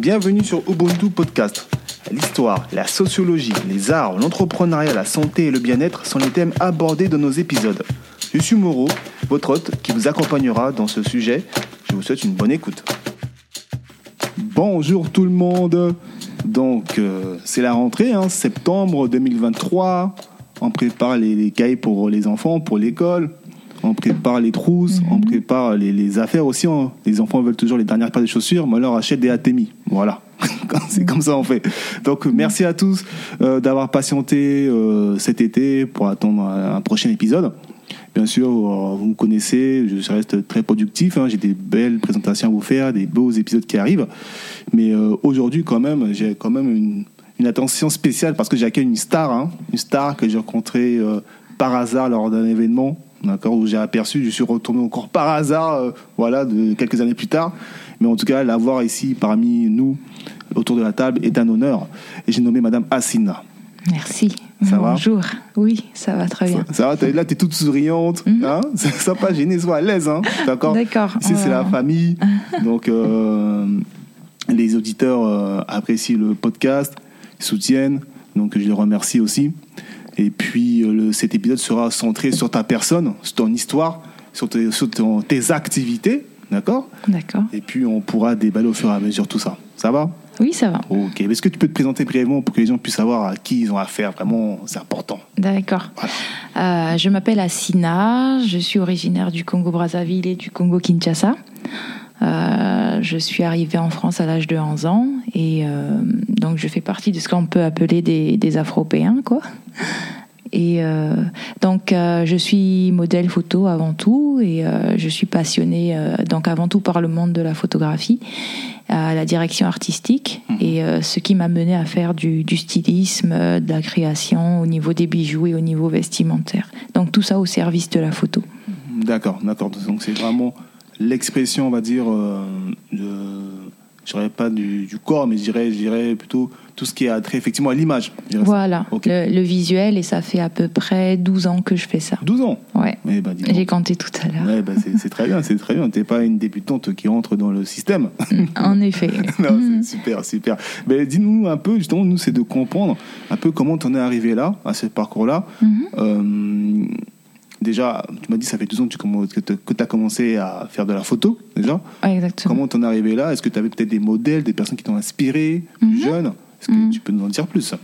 Bienvenue sur Ubuntu Podcast. L'histoire, la sociologie, les arts, l'entrepreneuriat, la santé et le bien-être sont les thèmes abordés dans nos épisodes. Je suis Moreau, votre hôte qui vous accompagnera dans ce sujet. Je vous souhaite une bonne écoute. Bonjour tout le monde. Donc, euh, c'est la rentrée, hein, septembre 2023. On prépare les, les cahiers pour les enfants, pour l'école. On prépare les trousses, on prépare les, les affaires aussi. hein. Les enfants veulent toujours les dernières paires de chaussures, mais on leur achète des Atemi. Voilà. C'est comme ça on fait. Donc merci à tous euh, d'avoir patienté euh, cet été pour attendre un, un prochain épisode. Bien sûr, euh, vous me connaissez, je reste très productif. hein. J'ai des belles présentations à vous faire, des beaux épisodes qui arrivent. Mais aujourd'hui, quand même, j'ai quand même une, une attention spéciale parce que j'accueille une star, hein. une star que j'ai rencontrée par hasard lors d'un événement, d'accord, où j'ai aperçu, je suis retourné encore par hasard, euh, voilà, de quelques années plus tard. Mais en tout cas, l'avoir ici parmi nous, autour de la table, est un honneur. Et j'ai nommé Madame Assina. Merci. Ça va Bonjour. Oui, ça va très bien. Ça va, là, tu es toute souriante. hein C'est sympa, gênée, sois à l'aise. Hein D'accord D'accord. Ici, c'est la Euh, famille. Donc, euh, les auditeurs euh, apprécient le podcast, ils soutiennent. Donc, je les remercie aussi. Et puis, euh, le, cet épisode sera centré sur ta personne, sur ton histoire, sur tes, sur ton- tes activités. D'accord? D'accord. Et puis, on pourra déballer au fur et à mesure tout ça. Ça va? Oui, ça va. Ok. Est-ce que tu peux te présenter brièvement pour que les gens puissent savoir à qui ils ont affaire? Vraiment, c'est important. D'accord. Euh, je m'appelle Assina. Je suis originaire du Congo-Brazzaville et du Congo-Kinshasa. Euh, je suis arrivée en France à l'âge de 11 ans et euh, donc je fais partie de ce qu'on peut appeler des, des Afropéens, quoi. Et euh, donc euh, je suis modèle photo avant tout et euh, je suis passionnée donc avant tout par le monde de la photographie, à la direction artistique et euh, ce qui m'a mené à faire du, du stylisme, de la création au niveau des bijoux et au niveau vestimentaire. Donc tout ça au service de la photo. D'accord, d'accord. Donc c'est vraiment l'expression, on va dire, de, je dirais pas du, du corps, mais je dirais, je dirais plutôt tout ce qui a trait effectivement à l'image. Voilà, le, le visuel et ça fait à peu près 12 ans que je fais ça. 12 ans. Ouais, Eh ben, j'ai compté tout à l'heure. Ouais, ben, c'est très bien, c'est très bien. T'es pas une débutante qui entre dans le système. En effet. non, c'est super, super. Mais dis-nous un peu, justement, nous, c'est de comprendre un peu comment t'en es arrivé là, à ce parcours-là. Mhm. Euh, déjà, tu m'as dit, ça fait 12 ans que tu as commencé à faire de la photo, déjà. Ouais, exactement. Comment t'en es arrivé là? Est-ce que tu avais peut-être des modèles, des personnes qui t'ont inspiré, plus jeunes? Est-ce que Mhm. tu peux nous en dire plus?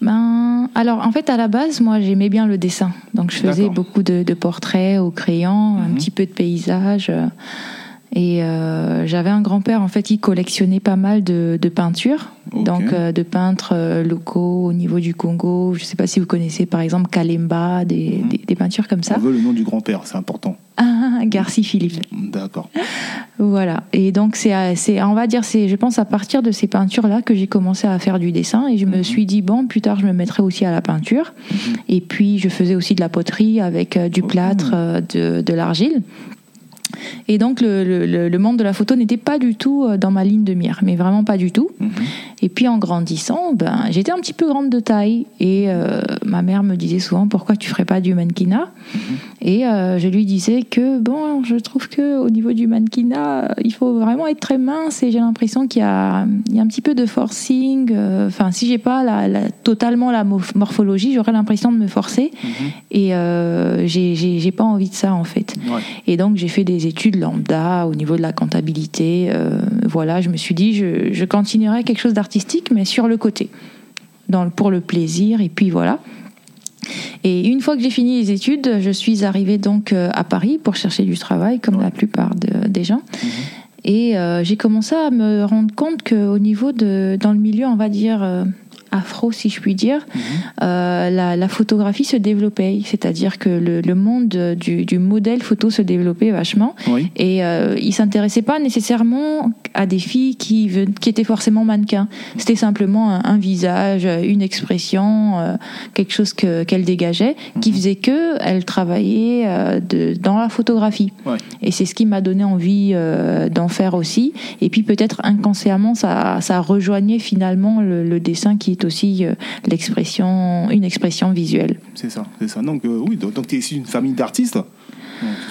Ben, alors, en fait, à la base, moi, j'aimais bien le dessin. Donc, je faisais beaucoup de, de portraits au crayon, un Mhm. petit peu de paysages. Et euh, j'avais un grand-père, en fait, qui collectionnait pas mal de, de peintures. Donc, euh, de peintres euh, locaux au niveau du Congo. Je ne sais pas si vous connaissez, par exemple, Kalemba, des, Mhm. des, des peintures comme ça. On veut le nom du grand-père, c'est important. Ah, Garci Philippe. D'accord. Voilà. Et donc, c'est, on va dire, c'est, je pense, à partir de ces peintures-là que j'ai commencé à faire du dessin. Et je me Mhm. suis dit, bon, plus tard, je me mettrai aussi à la peinture. Et puis, je faisais aussi de la poterie avec du plâtre, de, de l'argile. Et donc, le, le- le- le monde de la photo n'était pas du tout euh, dans ma ligne de mire, mais vraiment pas du tout. Mhm. Et puis en grandissant, ben, j'étais un petit peu grande de taille et euh, ma mère me disait souvent pourquoi tu ferais pas du mannequinat? Et euh, je lui disais que bon, je trouve que au niveau du mannequinat, il faut vraiment être très mince et j'ai l'impression qu'il y a, il y a un petit peu de forcing. Enfin, si j'ai pas la, la- totalement la morph- morphologie, j'aurais l'impression de me forcer et euh, j'ai- pas envie de ça en fait. Ouais. Et donc j'ai fait des études lambda au niveau de la comptabilité. euh, voilà, je me suis dit je, je continuerai quelque chose d'artistique, mais sur le côté, dans, le- pour le plaisir. Et puis voilà. Et une fois que j'ai fini les études, je suis arrivée donc euh, à Paris pour chercher du travail, comme Ouais. la plupart de- des gens. Et euh, j'ai commencé à me rendre compte qu'au niveau de, dans le milieu, on va dire afro, si je puis dire, euh, la, la photographie se développait. C'est-à-dire que le, le monde du, du modèle photo se développait vachement. Oui. Et euh, il s'intéressait pas nécessairement à des filles qui, étaient forcément mannequins. C'était simplement un, un visage, une expression, euh, quelque chose que- qu'elle dégageait, qui faisait que elle travaillait euh, de, dans la photographie. Ouais. Et c'est ce qui m'a donné envie euh, d'en faire aussi. Et puis peut-être inconsciemment, ça, ça rejoignait finalement le, le dessin qui aussi euh, l'expression, une expression visuelle. C'est ça, c'est ça. Donc, euh, oui, donc, tu es issu d'une famille d'artistes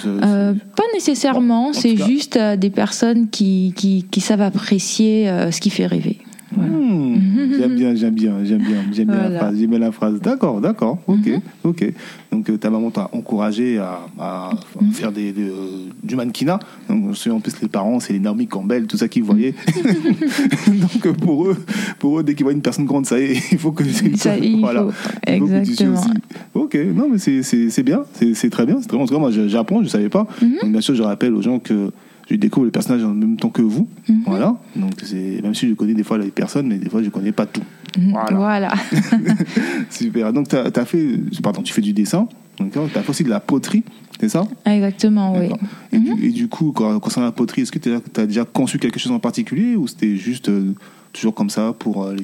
Euh, pas nécessairement, en c'est juste euh, des personnes qui, qui, qui savent apprécier euh, ce qui fait rêver. Voilà. Hmm, j'aime bien, j'aime bien, j'aime bien, j'aime bien la phrase, j'aime bien la phrase. D'accord, d'accord, ok, Mhm. ok. Donc euh, ta maman t'a encouragé à, à Mhm. faire des, des, euh, du mannequinat. Donc en plus les parents, c'est les Naomi Campbell, tout ça qu'ils voyaient. Donc pour eux, pour eux, dès qu'ils voient une personne grande, ça y est, il faut que Ça, il voilà. faut- Il faut Exactement. Ok, non mais c'est- bien, c'est très bien, c'est très bien. En tout cas, moi j'apprends, je savais pas. Mhm. Donc bien sûr, je rappelle aux gens que je découvre les personnages en même temps que vous. Mhm. Voilà. Donc c'est même si je connais des fois les personnes, mais des fois je connais pas tout. Mhm. Voilà. Voilà. Super. Donc, tu as, fait. Pardon, tu fais du dessin. Tu as fait aussi de la poterie, c'est ça? Exactement, oui. Et, du, et du coup, quand- concernant la poterie, est-ce que tu as, déjà conçu quelque chose en particulier ou c'était juste euh, toujours comme ça pour, euh,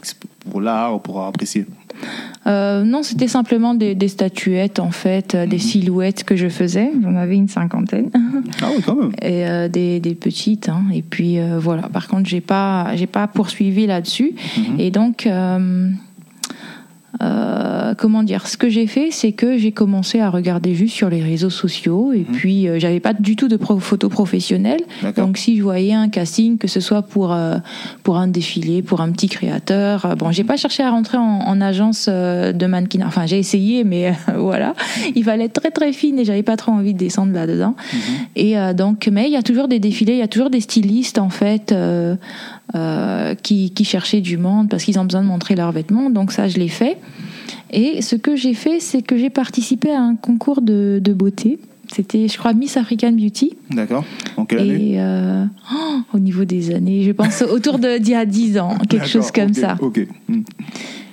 pour l'art, pour apprécier Euh, non, c'était simplement des, des statuettes, en fait, euh, des Mhm. silhouettes que je faisais. J'en avais une cinquantaine. Ah oui, quand même. et euh, des, des petites. hein. Et puis voilà. Par contre, j'ai pas, j'ai pas poursuivi là-dessus. Mhm. Et donc, euh, comment dire Ce que j'ai fait, c'est que j'ai commencé à regarder juste sur les réseaux sociaux. Et Mhm. puis, euh, j'avais pas du tout de pro- photo professionnelle. D'accord. Donc, si je voyais un casting, que ce soit pour euh, pour un défilé, pour un petit créateur, euh, bon, j'ai pas cherché à rentrer en, en agence euh, de mannequin. Enfin, j'ai essayé, mais euh, voilà, il fallait être très très fine et j'avais pas trop envie de descendre là-dedans. Mhm. Et euh, donc, mais il y a toujours des défilés, il y a toujours des stylistes en fait euh, qui, qui cherchaient du monde parce qu'ils ont besoin de montrer leurs vêtements. Donc ça, je l'ai fait. Et ce que j'ai fait, c'est que j'ai participé à un concours de, de beauté. C'était, je crois, Miss African Beauty. D'accord. En quelle année? Et euh, oh, au niveau des années, je pense autour d'il y a 10 ans, quelque chose comme ça. Ok. Hmm.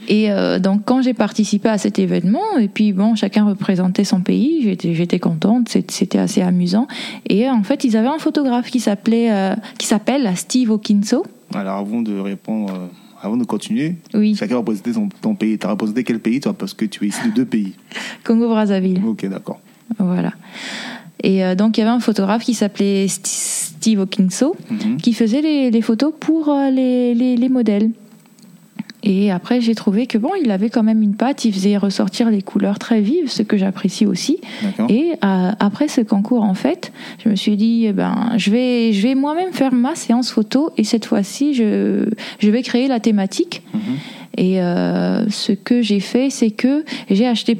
Et euh, donc, quand j'ai participé à cet événement, et puis bon, chacun représentait son pays, j'étais, j'étais contente, c'était assez amusant. Et en fait, ils avaient un photographe qui s'appelait, euh, qui s'appelle Steve Okinso. Alors, avant de répondre, euh, avant de continuer, Oui, chacun représentait son, ton pays. Tu as représenté quel pays, toi? Parce que tu es ici de deux pays. Congo-Brazzaville. Ok, d'accord. Voilà. Et euh, donc, il y avait un photographe qui s'appelait St- Steve Okinso, Mhm. qui faisait les, les photos pour euh, les, les, les modèles. Et après, j'ai trouvé que bon, il avait quand même une patte, il faisait ressortir les couleurs très vives, ce que j'apprécie aussi. Et euh, après ce concours, en fait, je me suis dit, eh ben, je vais, je vais moi-même faire ma séance photo et cette fois-ci, je, je vais créer la thématique. Mhm. Et euh, ce que j'ai fait, c'est que j'ai acheté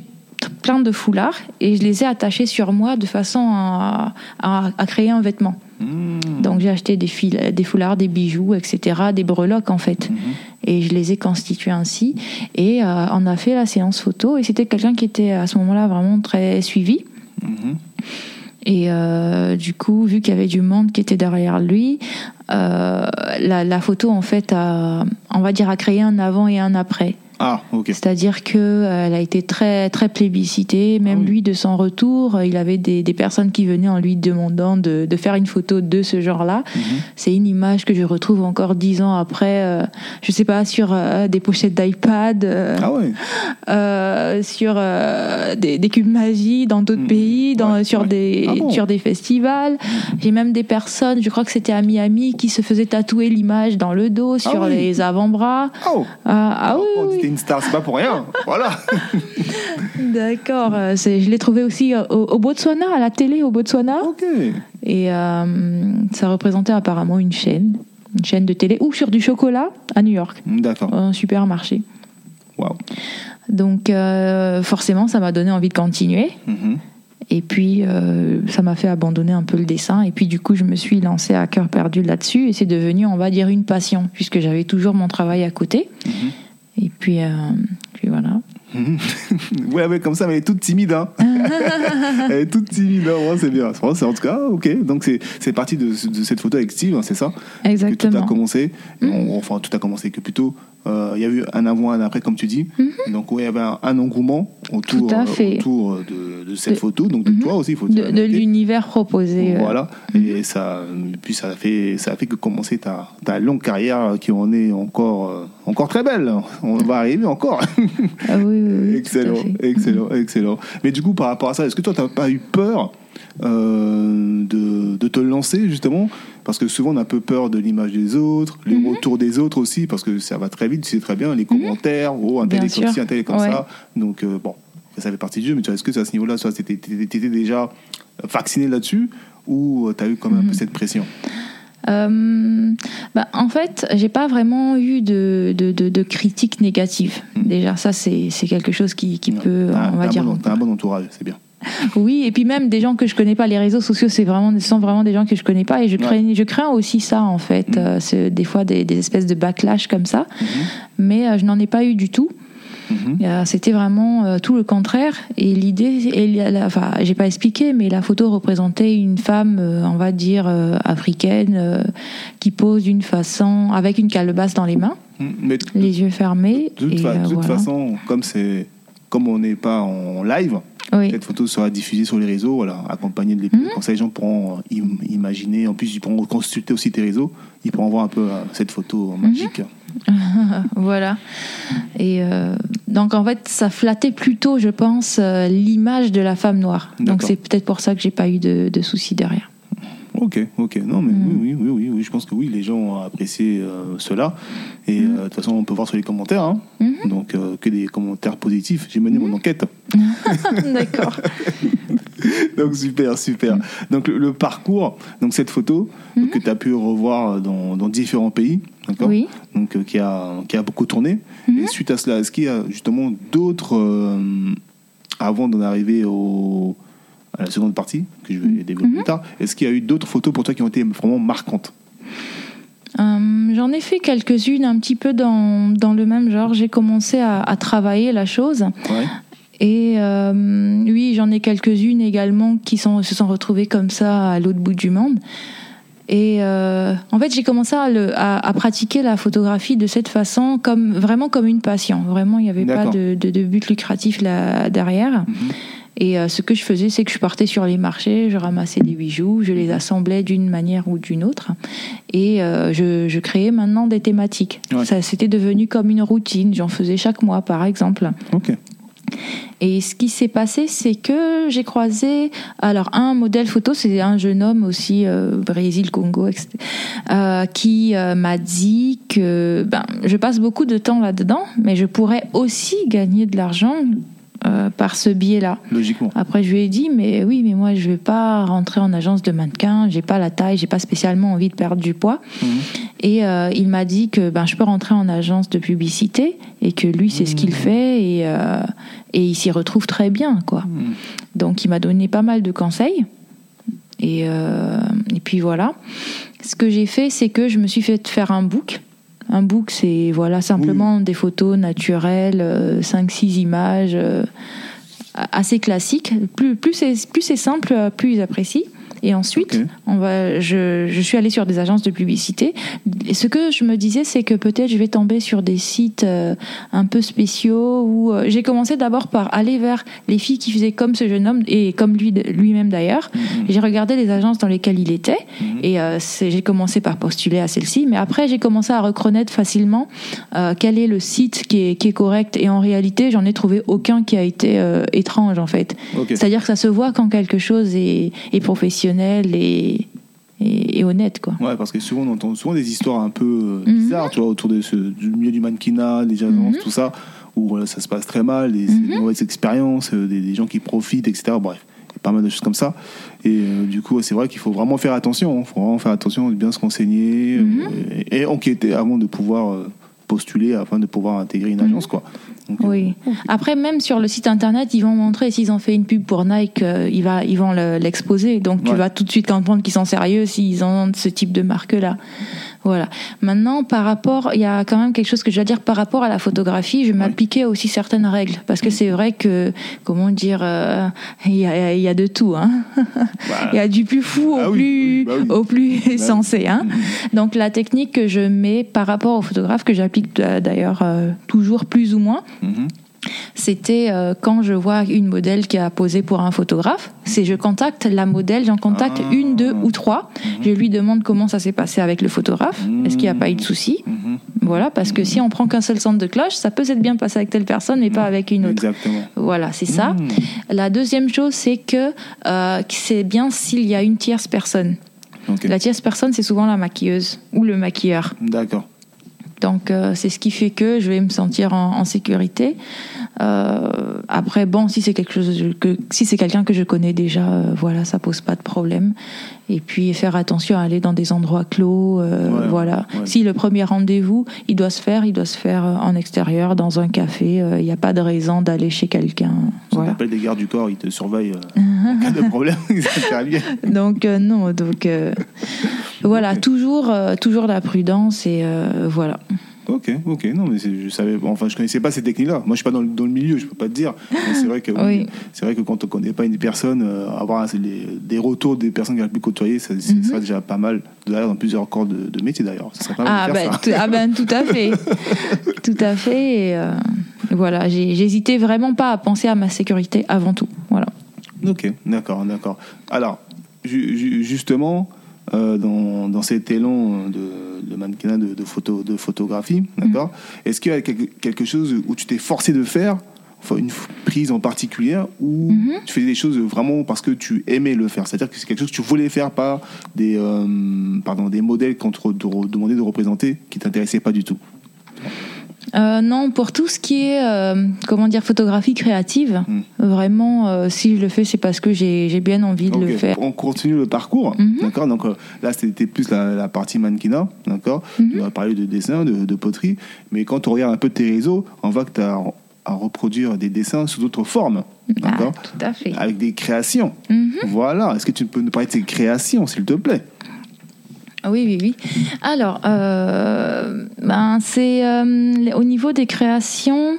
plein de foulards et je les ai attachés sur moi de façon à, à- à créer un vêtement. Hmm. Donc j'ai acheté des, fil- des foulards, des bijoux, etc., des breloques en fait. Mhm. Et je les ai constitués ainsi. Et euh, on a fait la séance photo et c'était quelqu'un qui était à ce moment-là vraiment très suivi. Mhm. Et euh, du coup, vu qu'il y avait du monde qui était derrière lui, euh, la, la photo, en fait, a, on va dire, a créé un avant et un après. Ah, ok. C'est-à-dire que euh, elle a été très très plébiscitée. Même Ah oui. lui, de son retour, euh, il avait des, des personnes qui venaient en lui demandant de, de faire une photo de ce genre-là. Mhm. C'est une image que je retrouve encore dix ans après. euh, je sais pas sur euh, des pochettes d'iPad, euh, Ah ouais. sur des, des cubes magie dans d'autres Mhm. pays, dans, Ouais, sur ouais. des Ah bon sur des festivals. J'ai même des personnes, je crois que c'était à Miami, qui se faisaient tatouer l'image dans le dos, sur Ah oui. les avant-bras. Oh. Ah, oui, Oh, oui, T'es une star, c'est pas pour rien. Voilà. D'accord, euh, je l'ai trouvé aussi euh, au, au Botswana, à la télé au Botswana. Ok. Et euh, ça représentait apparemment une chaîne, une chaîne de télé, ou sur du chocolat à New York, D'accord. un supermarché. Waouh. Donc euh, forcément, ça m'a donné envie de continuer. Mhm. Et puis, euh, ça m'a fait abandonner un peu le dessin. Et puis, du coup, je me suis lancée à cœur perdu là-dessus. Et c'est devenu, on va dire, une passion, puisque j'avais toujours mon travail à côté. Mhm. Et puis, euh, puis voilà. Ouais, ouais, comme ça, mais elle est toute timide. Hein. elle est toute timide. Hein. Ouais, c'est bien. C'est en tout cas, ok. Donc, c'est parti de, de cette photo avec Steve, hein, c'est ça? Que tout a Exactement. commencé. Mhm. On- enfin, tout a commencé que plutôt. euh, Il y a eu un avant, un après, comme tu dis. Donc, ouais, il y avait un, un engouement autour, Mhm. Euh, autour de, de cette De- photo. Donc, de Mhm. toi aussi, faut dire De, de l'univers proposé. euh. Voilà. Et ça, puis ça a fait, ça a fait que commencer ta, ta longue carrière qui en est encore, encore très belle. On va arriver encore. Ah oui, oui, oui, tout à excellent, fait. excellent, excellent. Mais du coup, par rapport à ça, est-ce que toi, t'as pas eu peur euh, de, de te lancer justement? Parce que souvent, on a un peu peur de l'image des autres, les Mhm. retours des autres aussi, parce que ça va très vite, tu sais très bien, les commentaires, oh, un tel est comme ci, un tel est comme Ouais. ça. Donc, euh, bon, ça fait partie du jeu, mais tu vois, est-ce que à ce niveau-là, t'étais- t'étais déjà vacciné là-dessus ou tu as eu quand même un peu cette pression? Euh, bah, en fait, j'ai pas vraiment eu de, de, de, de critiques négatives. Mm. Déjà, ça, c'est c'est quelque chose qui, qui Non. peut, on va dire. bon- T'as un bon entourage, c'est bien. Oui, et puis même des gens que je connais pas, les réseaux sociaux, c'est vraiment, ce sont vraiment des gens que je connais pas, et je crains, je crains aussi ça en fait, Mm. Euh, c'est des fois des, des espèces de backlash comme ça, Mhm. mais euh, je n'en ai pas eu du tout. Mhm. C'était vraiment euh, tout le contraire. Et l'idée, enfin, j'ai pas expliqué, mais la photo représentait une femme, euh, on va dire euh, africaine, qui pose d'une façon, avec une calebasse dans les mains. Mais de les yeux fermés. toute, et, fa- de toute voilà. façon, comme c'est comme on n'est pas en live, oui. cette photo sera diffusée sur les réseaux, voilà, accompagnée de l'épisode. Comme ça, les gens pourront im- imaginer. En plus, ils pourront consulter aussi tes réseaux. Ils pourront voir un peu cette photo Mhm. magique. voilà. Et euh, donc en fait, ça flattait plutôt, je pense, euh, l'image de la femme noire. Donc c'est peut-être pour ça que j'ai pas eu de, de soucis derrière. Ok, ok. Non, mais Mhm. oui, oui, oui, oui. Je pense que oui, les gens ont apprécié euh, cela. Et euh, de toute façon, on peut voir sur les commentaires. hein. Mhm. Donc, euh, que des commentaires positifs. J'ai mené mon enquête. D'accord. Donc, super, super. Donc, le, le parcours, donc cette photo Mhm. que tu as pu revoir dans, dans différents pays, d'accord Oui. donc euh, qui a qui a beaucoup tourné. Mhm. Et suite à cela, est-ce qu'il y a justement d'autres euh, avant d'en arriver au à la seconde partie que je vais développer Mhm. plus tard, est-ce qu'il y a eu d'autres photos pour toi qui ont été vraiment marquantes? Euh, J'en ai fait quelques-unes un petit peu dans, dans le même genre. J'ai commencé à, à travailler la chose. Ouais. Et euh, oui, j'en ai quelques-unes également qui sont, se sont retrouvées comme ça à l'autre bout du monde. Et euh, en fait, j'ai commencé à, le- à- à pratiquer la photographie de cette façon, comme vraiment comme une passion. Vraiment, il n'y avait pas de, de- de but lucratif là derrière. Mhm. Et euh, ce que je faisais, c'est que je partais sur les marchés, je ramassais des bijoux, je les assemblais d'une manière ou d'une autre, et euh, je, je créais maintenant des thématiques. Ouais. Ça, c'était devenu comme une routine. J'en faisais chaque mois, par exemple. Ok. Et ce qui s'est passé, c'est que j'ai croisé, alors un modèle photo, c'est un jeune homme aussi, euh, Brésil, Congo, etc., euh, qui euh, m'a dit que ben, je passe beaucoup de temps là-dedans, mais je pourrais aussi gagner de l'argent euh, par ce biais-là. Logiquement. Après, je lui ai dit, mais oui, mais moi, je vais pas rentrer en agence de mannequin, j'ai pas la taille, j'ai pas spécialement envie de perdre du poids. Mhm. Et euh, il m'a dit que ben, je peux rentrer en agence de publicité et que lui, c'est ce qu'il fait et, euh, et il s'y retrouve très bien, quoi. Mhm. Donc, il m'a donné pas mal de conseils. Et, et puis voilà. Ce que j'ai fait, c'est que je me suis fait faire un book. Un book, c'est voilà simplement des photos naturelles, 5-6 images, euh, assez classiques. Plus, plus c'est plus c'est simple, euh, plus ils apprécient. Et ensuite, Ok. on va, je, je suis allée sur des agences de publicité. Et ce que je me disais, c'est que peut-être je vais tomber sur des sites euh, un peu spéciaux où euh, j'ai commencé d'abord par aller vers les filles qui faisaient comme ce jeune homme et comme lui lui-même d'ailleurs. Mhm. J'ai regardé les agences dans lesquelles il était Mhm. et euh, c'est- j'ai commencé par postuler à celle-ci. Mais après, j'ai commencé à reconnaître facilement quel est le site qui est, qui est correct. Et en réalité, j'en ai trouvé aucun qui a été étrange en fait. C'est-à-dire que ça se voit quand quelque chose est, est professionnel et, et, et honnête, quoi. Ouais, parce que souvent on entend souvent des histoires un peu euh, Mhm. bizarres, tu vois, autour de ce, du milieu du mannequinat, des agences, tout ça, où voilà, ça se passe très mal, des, Mhm. des mauvaises expériences, euh, des, des gens qui profitent, etc. Bref, y a pas mal de choses comme ça. Et euh, du coup, c'est vrai qu'il faut vraiment faire attention. Il faut vraiment faire attention, bien se renseigner euh, Mhm. et, et enquêter avant de pouvoir postuler, afin de pouvoir intégrer une agence, quoi. Donc, euh, Oui. Après, même sur le site internet, ils vont montrer s'ils ont fait une pub pour Nike, euh, ils, va, ils vont le- l'exposer. Donc, tu vas tout de suite comprendre qu'ils sont sérieux s'ils ont ce type de marque-là. Voilà. Maintenant, par rapport, il y a quand même quelque chose que je dois dire par rapport à la photographie. Je m'appliquais aussi certaines règles parce que c'est vrai que, comment dire, euh, il y, y a de tout. Hein. bah, Il y a du plus fou Ah au oui, plus, bah oui. au plus sensé. Hein. Mhm. Donc la technique que je mets par rapport aux photographes, que j'applique d'ailleurs euh, toujours plus ou moins, Mhm. C'était euh, quand je vois une modèle qui a posé pour un photographe, c'est je contacte la modèle, j'en contacte Ah. une, deux ou trois, Mhm. je lui demande comment ça s'est passé avec le photographe, est-ce qu'il n'y a pas eu de souci Mhm. Voilà, parce que si on prend qu'un seul centre de cloche, ça peut s'être bien passé avec telle personne, mais pas avec une autre. Exactement. Voilà, c'est ça. Mhm. La deuxième chose, c'est que euh, c'est bien s'il y a une tierce personne. La tierce personne, c'est souvent la maquilleuse ou le maquilleur. D'accord. Donc euh, c'est ce qui fait que je vais me sentir en, en sécurité. Euh, après, bon, si c'est quelque chose que si c'est quelqu'un que je connais déjà, euh, voilà, ça pose pas de problème. Et puis faire attention à aller dans des endroits clos, euh, Ouais, voilà. ouais. Si le premier rendez-vous, il doit se faire, il doit se faire en extérieur, dans un café. Il n'y a pas de raison d'aller chez quelqu'un. On Voilà. appelle des gardes du corps, ils te surveillent en cas de problème. Donc non, donc voilà, toujours, toujours la prudence et voilà. Ok, ok, non, mais je savais, enfin, je connaissais pas ces techniques-là. Moi, je suis pas dans le, dans le milieu, je peux pas te dire. Mais c'est vrai que, Oui. c'est vrai que quand on connaît pas une personne, euh, avoir les- des retours des personnes qui ont pu côtoyer, ça, serait déjà pas mal. D'ailleurs, dans plusieurs corps de, de métier, d'ailleurs. Ça serait pas mal Ah ben, ah ben, tout à fait, tout à fait. Et, euh, voilà, j'hésitais vraiment pas à penser à ma sécurité avant tout. Voilà. Ok, d'accord, d'accord. Alors, ju- ju- justement, euh, dans, dans cet élan de, de mannequinat, de, de, photo, de photographie, d'accord Mm. Est-ce qu'il y a quelque, quelque chose où tu t'es forcé de faire, enfin, une prise en particulier, ou Mm-hmm. tu faisais des choses vraiment parce que tu aimais le faire? C'est-à-dire que c'est quelque chose que tu voulais faire, pas des, euh, pardon, des modèles qu'on te demandait de représenter qui t'intéressaient pas du tout Euh, non, pour tout ce qui est, euh, comment dire, photographie créative, Mm. vraiment, euh, si je le fais, c'est parce que j'ai bien envie de le faire. On continue le parcours, Mhm. d'accord. Donc là, c'était plus la, la partie mannequinat, d'accord. Mhm. Tu vas parler de dessin, de, de poterie, mais quand on regarde un peu tes réseaux, on voit que tu as à reproduire des dessins sous d'autres formes, Ah, d'accord, tout à fait. avec des créations. Mhm. Voilà. Est-ce que tu peux nous parler de ces créations, s'il te plaît? Oui, oui, oui. Alors, euh, ben, c'est euh, au niveau des créations.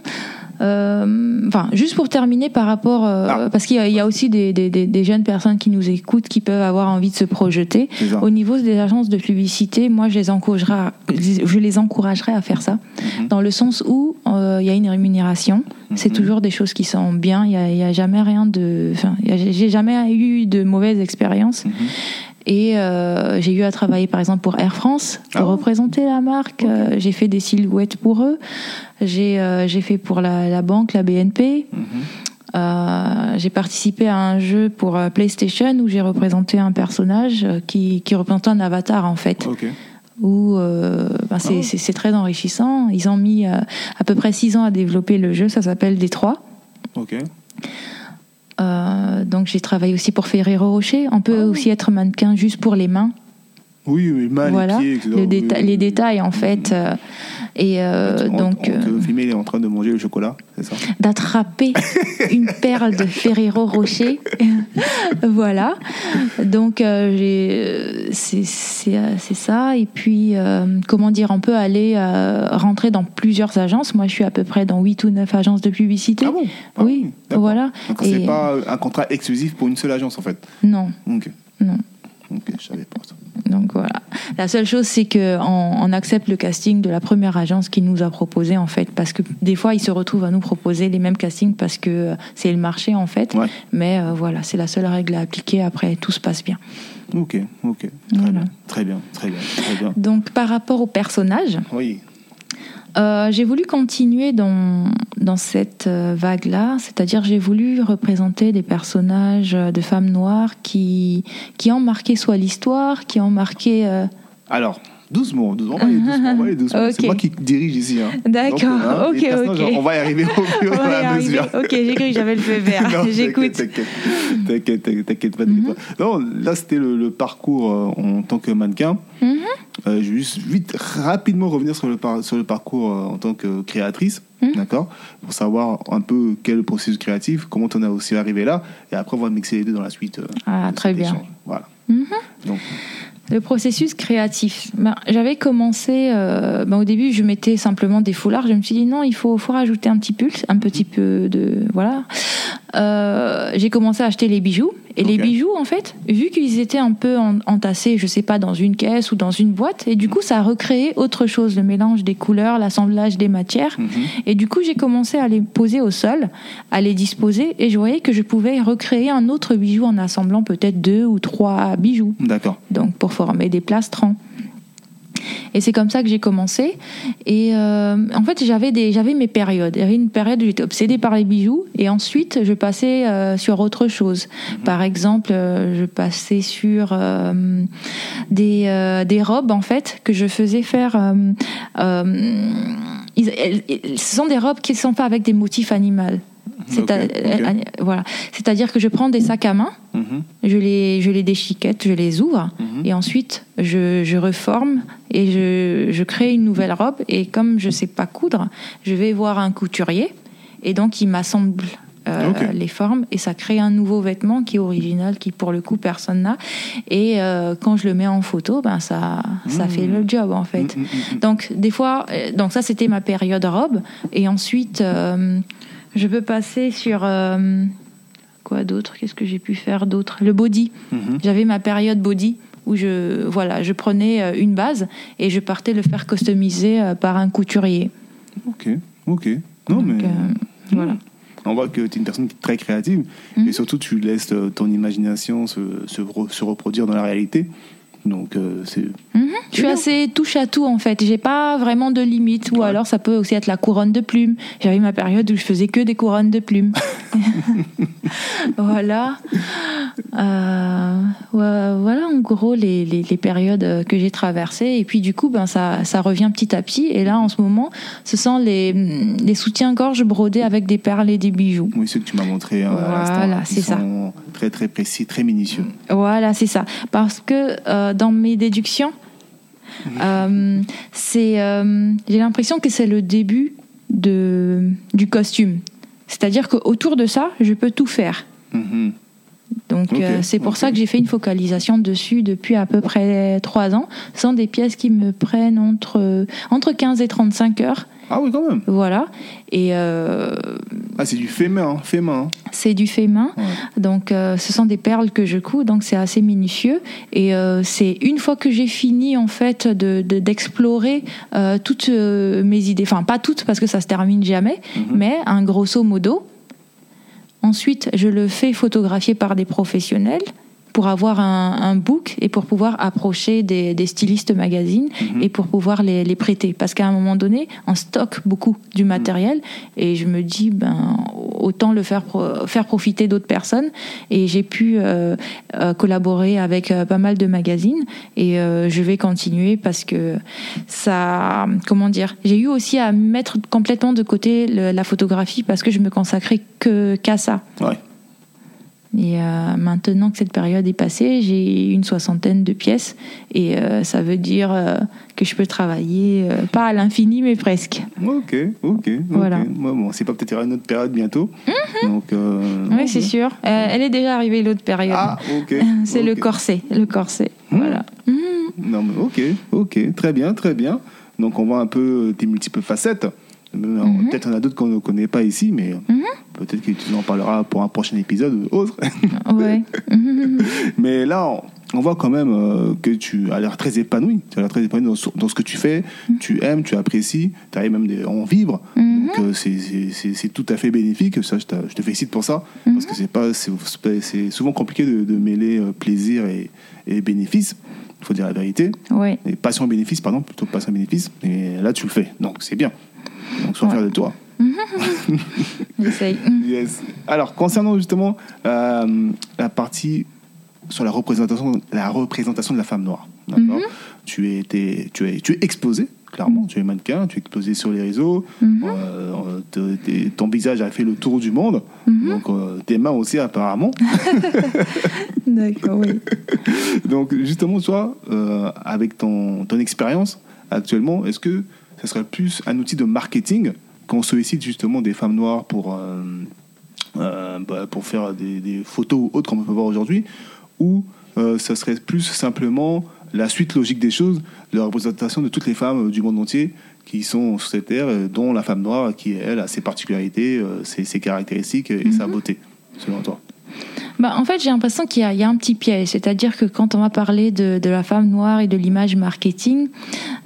euh, Enfin, juste pour terminer par rapport, euh, Ah. parce qu'il y, a- y aussi des, des- jeunes personnes qui nous écoutent, qui peuvent avoir envie de se projeter. C'est. Au niveau des agences de publicité, moi, je les encouragerais, à, je les encouragerais à faire ça, Mhm. dans le sens où euh, il y a une rémunération. C'est Mhm. toujours des choses qui sont bien. Il n'y a, il y a jamais rien de. Enfin, y j'ai jamais eu de mauvaises expériences. Mhm. Et euh, j'ai eu à travailler par exemple pour Air France pour Ah représenter la marque. Euh, j'ai fait des silhouettes pour eux. J'ai euh, fait pour la, la banque, la BNP. Mhm. Euh, j'ai participé à un jeu pour PlayStation où j'ai représenté un personnage qui, qui représentait un avatar en fait. Ok. Où ben, c'est c'est très enrichissant. Ils ont mis à peu près six ans à développer le jeu. Ça s'appelle Détroit. Ok. Euh, donc j'ai travaillé aussi pour Ferrero Rocher. On peut Ah. aussi être mannequin juste pour les mains. Oui, oui, mal, voilà, les pieds, etc. le Oui, déta- oui, les détails en fait. euh, et euh, on, donc on te euh, il est en train de manger le chocolat, c'est ça? d'attraper une perle de Ferrero Rocher. voilà. Donc euh, euh, c'est ça. Et puis euh, comment dire, on peut aller rentrer dans plusieurs agences. Moi, je suis à peu près dans 8 ou 9 agences de publicité. Ah bon? Ah oui, voilà. Donc c'est pas un contrat exclusif pour une seule agence en fait? Non, Ok. non. Ok, je savais pas ça. Donc voilà. La seule chose, c'est que on, accepte le casting de la première agence qui nous a proposé en fait, parce que des fois, ils se retrouvent à nous proposer les mêmes castings parce que euh, c'est le marché en fait. Ouais. Mais euh, voilà, c'est la seule règle à appliquer. Après, tout se passe bien. Ok, ok. Très Voilà. bien, très bien, très bien, très bien. Donc par rapport au personnage, Oui. euh, j'ai voulu continuer dans dans cette euh, vague-là, c'est-à-dire j'ai voulu représenter des personnages euh, de femmes noires qui ont marqué soit l'histoire, qui ont marqué euh, Alors, doucement, doucement, on va aller doucement, on va aller doucement. C'est moi qui dirige ici. Hein. D'accord, Donc, hein, ok, ok. On va y arriver au fur et à arriver. mesure. Ok, j'ai cru que j'avais le feu vert. J'écoute. T'inquiète, t'inquiète, t'inquiète, pas. pas. Non, là, c'était le, le parcours euh, en tant que mannequin. Mhm. Euh, je vais juste vite, rapidement revenir sur le, par- sur le parcours euh, en tant que créatrice, Mhm. d'accord Pour savoir un peu quel est le processus créatif, comment on a aussi arrivé là, et après, on va mixer les deux dans la suite. euh, Ah, très bien. échange. Voilà. Mhm. Donc, Le processus créatif. Ben, J'avais commencé, euh, ben, au début, je mettais simplement des foulards. Je me suis dit non, il faut, faut rajouter un petit pulse, un petit peu de. Voilà. Euh, j'ai commencé à acheter les bijoux. Et les bijoux, en fait, vu qu'ils étaient un peu en- entassés, je sais pas, dans une caisse ou dans une boîte, et du coup, ça a recréé autre chose, le mélange des couleurs, l'assemblage des matières. mhm. Et du coup, j'ai commencé à les poser au sol, à les disposer, et je voyais que je pouvais recréer un autre bijou en assemblant peut-être deux ou trois bijoux, d'accord. donc pour former des plastrons. Et c'est comme ça que j'ai commencé. Et euh, en fait, j'avais des, j'avais mes périodes. Il y avait une période où j'étais obsédée par les bijoux, et ensuite je passais euh, sur autre chose. Par exemple, euh, je passais sur des, des robes en fait que je faisais faire. ils- elles- elles- ce sont des robes qui ne sont pas avec des motifs animaux. C'est Ok, à- ok. euh, voilà. C'est-à-dire que je prends des sacs à main, Mhm. je les, je les déchiquette, je les ouvre, Mhm. et ensuite je, je reforme et je, je crée une nouvelle robe. Et comme je ne sais pas coudre, je vais voir un couturier, et donc il m'assemble euh, les formes, et ça crée un nouveau vêtement qui est original, qui pour le coup personne n'a. Et euh, quand je le mets en photo, ben ça, ça fait le job en fait. Mhm, mhm. Donc des fois, euh, donc ça c'était ma période robe, et ensuite euh, je peux passer sur euh, quoi d'autre? Qu'est-ce que j'ai pu faire d'autre? Le body. Mhm. J'avais ma période body où je voilà, je prenais euh, une base et je partais le faire customiser euh, par un couturier. Ok, ok. Non, Donc, mais. euh, voilà. On voit que tu es une personne très créative Mhm. et surtout tu laisses ton imagination se, se, se reproduire dans la réalité. Donc euh, c'est. Mhm. Je suis assez touche à tout en fait. J'ai pas vraiment de limite. Ou Ouais. alors ça peut aussi être la couronne de plumes. J'avais ma période où je faisais que des couronnes de plumes. voilà. Euh, voilà en gros les, les, les périodes euh, que j'ai traversées. Et puis du coup, ben, ça, ça revient petit à petit. Et là en ce moment, ce sont les, les soutiens-gorge brodés avec des perles et des bijoux. Oui, ce que tu m'as montré. hein, à Voilà, qui c'est ça. Très très précis, très minutieux. Voilà, c'est ça. Parce que euh, dans mes déductions, euh, c'est, euh, j'ai l'impression que c'est le début de, du costume. C'est-à-dire qu'autour de ça, je peux tout faire. Mhm. Donc euh, c'est pour ça que j'ai fait une focalisation dessus depuis à peu près trois ans. Ce sont des pièces qui me prennent entre, entre 15 et 35 heures. Ah oui, quand même. Voilà. Et euh, Ah, c'est du fait main, hein, fait main. hein. c'est du fait main. Ouais. Donc, euh, ce sont des perles que je couds, donc c'est assez minutieux. Et euh, c'est une fois que j'ai fini en fait de de- d'explorer toutes mes idées, enfin pas toutes parce que ça se termine jamais, Mhm. mais un grosso modo. Ensuite, je le fais photographier par des professionnels pour avoir un, un book et pour pouvoir approcher des, des stylistes magazines Mhm. et pour pouvoir les, les prêter. Parce qu'à un moment donné, on stocke beaucoup du matériel et je me dis, ben, autant le faire, faire profiter d'autres personnes. Et j'ai pu euh, euh, collaborer avec euh, pas mal de magazines et euh, je vais continuer parce que ça, comment dire, j'ai eu aussi à mettre complètement de côté le- la photographie parce que je me consacrais que qu'à ça. Ouais. Et euh, maintenant que cette période est passée, j'ai une soixantaine de pièces et euh, ça veut dire euh, que je peux travailler pas à l'infini mais presque. Ok, ok. Voilà. Moi, bon, c'est pas peut-être une autre période bientôt. Donc. euh, Oui, c'est sûr. Euh, elle est déjà arrivée l'autre période. Ah, ok. c'est le corset, le corset. Hmm. Voilà. Non, mais ok, ok, très bien, très bien. Donc on voit un peu tes multiples facettes. Mhm. Peut-être en a d'autres qu'on ne connaît pas ici, mais Mhm. peut-être que tu en parleras pour un prochain épisode ou autre. Ouais. mais là, on, on voit quand même euh, que tu as l'air très épanoui. Tu as l'air très épanoui dans, ce- dans ce que tu fais. Tu aimes, tu apprécies, tu arrives même à en vivre. Mhm. Donc euh, c'est- c'est c'est- c'est tout à fait bénéfique. Ça, je, te- je te félicite pour ça. Mhm. Parce que c'est pas c'est c'est souvent compliqué de, de mêler euh, plaisir et, et bénéfice. Il faut dire la vérité. ouais. Et passion et bénéfice, pardon, plutôt passion et bénéfice. Et là, tu le fais. Donc, c'est bien. Donc, sois Ouais. fier de toi. J'essaye. Yes. Alors, concernant justement euh, la partie sur la représentation, la représentation de la femme noire. D'accord tu, es, t'es- tu, es, tu es exposé, clairement. Tu es mannequin, tu es exposé sur les réseaux. Mhm. Euh, te- ton visage a fait le tour du monde. Donc, euh, tes mains aussi, apparemment. D'accord, oui. Donc, justement, toi, euh, avec ton, ton expérience actuellement, est-ce que ça serait plus un outil de marketing qu'on sollicite justement des femmes noires pour, euh, euh, bah, pour faire des, des photos ou autres, comme on peut voir aujourd'hui, ou euh, ça serait plus simplement la suite logique des choses, la représentation de toutes les femmes du monde entier qui sont sur cette terre, euh, dont la femme noire qui, elle, a ses particularités, ses, ses caractéristiques et sa beauté, selon toi Bah, en fait, j'ai l'impression qu'il y, a- il y a un petit piège. C'est-à-dire que quand on va parler de, de la femme noire et de l'image marketing,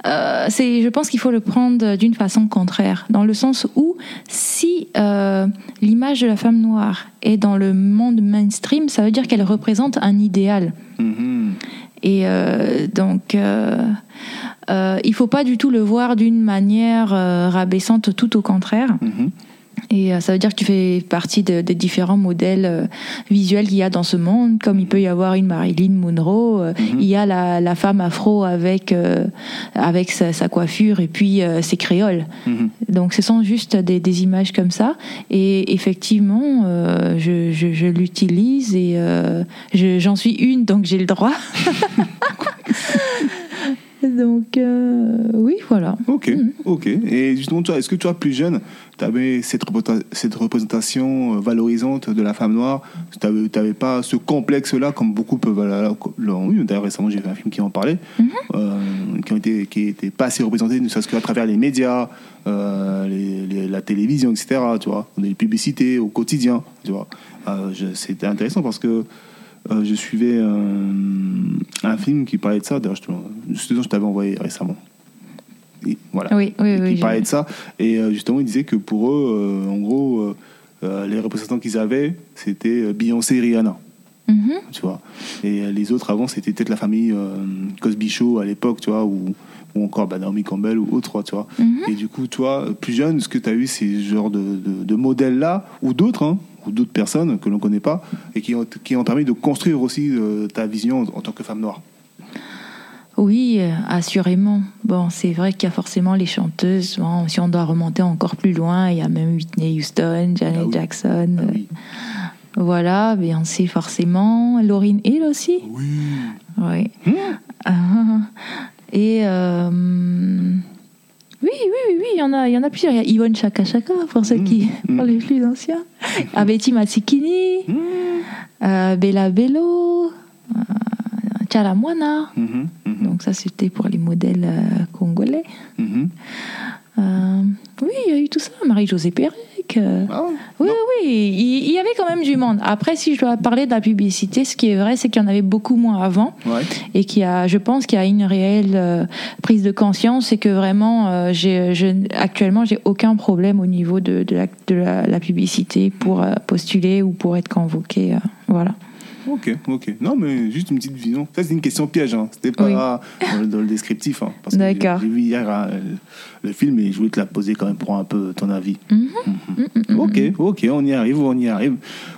euh, je pense qu'il faut le prendre d'une façon contraire. Dans le sens où, si euh, l'image de la femme noire est dans le monde mainstream, ça veut dire qu'elle représente un idéal. Mhm. Et euh, donc, euh, euh, il faut pas du tout le voir d'une manière euh, rabaissante, tout au contraire. Mhm. Et euh, ça veut dire que tu fais partie de- des différents modèles euh, visuels qu'il y a dans ce monde, comme il peut y avoir une Marilyn Monroe, Mhm. il y a la, la femme afro avec, euh, avec sa, sa coiffure et puis euh, ses créoles. Mhm. Donc ce sont juste des, des images comme ça. Et effectivement, euh, je, je, je l'utilise et euh, je- j'en suis une, donc j'ai le droit. donc euh, oui, voilà. Ok, Mhm. ok. Et justement, toi, est-ce que toi, plus jeune, tu avais cette, représenta- cette représentation euh, valorisante de la femme noire? Tu n'avais pas ce complexe-là, comme beaucoup peuvent l'avoir l'ont eu D'ailleurs, récemment, j'ai vu un film qui en parlait, Mhm. euh, qui été, qui n'étaient pas assez représentés, ne serait-ce qu'à travers les médias, euh, les- les- la télévision, etc. Tu vois, les publicités au quotidien. Tu vois, Euh, c'était intéressant parce que euh, je suivais un, un film qui parlait de ça. D'ailleurs, je ce je t'avais envoyé récemment. Et voilà Oui, oui, qui oui. parlait je- de ça. Et euh, justement, il disait que pour eux, euh, en gros, euh, euh, les représentants qu'ils avaient, c'était euh, Beyoncé et Rihanna. Mhm. Tu vois. Et euh, les autres avant, c'était peut-être la famille euh, Cosby Show à l'époque, tu vois, ou, ou encore bah, Naomi Campbell ou autre, tu vois. Mhm. Et du coup, toi, plus jeune, est-ce que tu as eu ces genres de, de, de modèles-là, ou d'autres, hein, d'autres personnes que l'on connaît pas, et qui ont, qui ont permis de construire aussi euh, ta vision en, en tant que femme noire Oui, euh, assurément. Bon, c'est vrai qu'il y a forcément les chanteuses. Bon, si on doit remonter encore plus loin, il y a même Whitney Houston, Janet Ah oui. Jackson. Ah euh, oui. Voilà, Beyoncé forcément. Lauryn Hill aussi. Oui. Oui. Hmm. Ah, Et euh, oui, oui, oui, oui, il y en a, il y en a plusieurs. Il y a Yvonne Chaka Chaka pour ceux Mm. qui Mm. pour les plus anciens. Abeti Matsikini, Mmh. euh, Bella Bello, euh. Mhm, mhm, Donc ça, c'était pour les modèles euh, congolais. mhm. Euh, oui, il y a eu tout ça. Marie-Josée Pérec. Euh, Ah oui, Non. oui, il il y avait quand même du monde. Après, si je dois parler de la publicité, ce qui est vrai, c'est qu'il y en avait beaucoup moins avant Ouais. et qu'il y a, je pense qu'il y a une réelle euh, prise de conscience et que vraiment, euh, j'ai, je, actuellement, j'ai aucun problème au niveau de, de, la, de la, la publicité pour euh, postuler ou pour être convoqué. voilà. Ok, ok. Non, mais juste une petite vision. Ça, c'est une question piège. Hein. C'était pas Oui. dans, le, dans le descriptif. Hein, parce D'accord. J'ai vu hier hein, le film et je voulais te la poser quand même pour un peu ton avis. Mhm. Mhm. Ok, ok, on y arrive, on y arrive,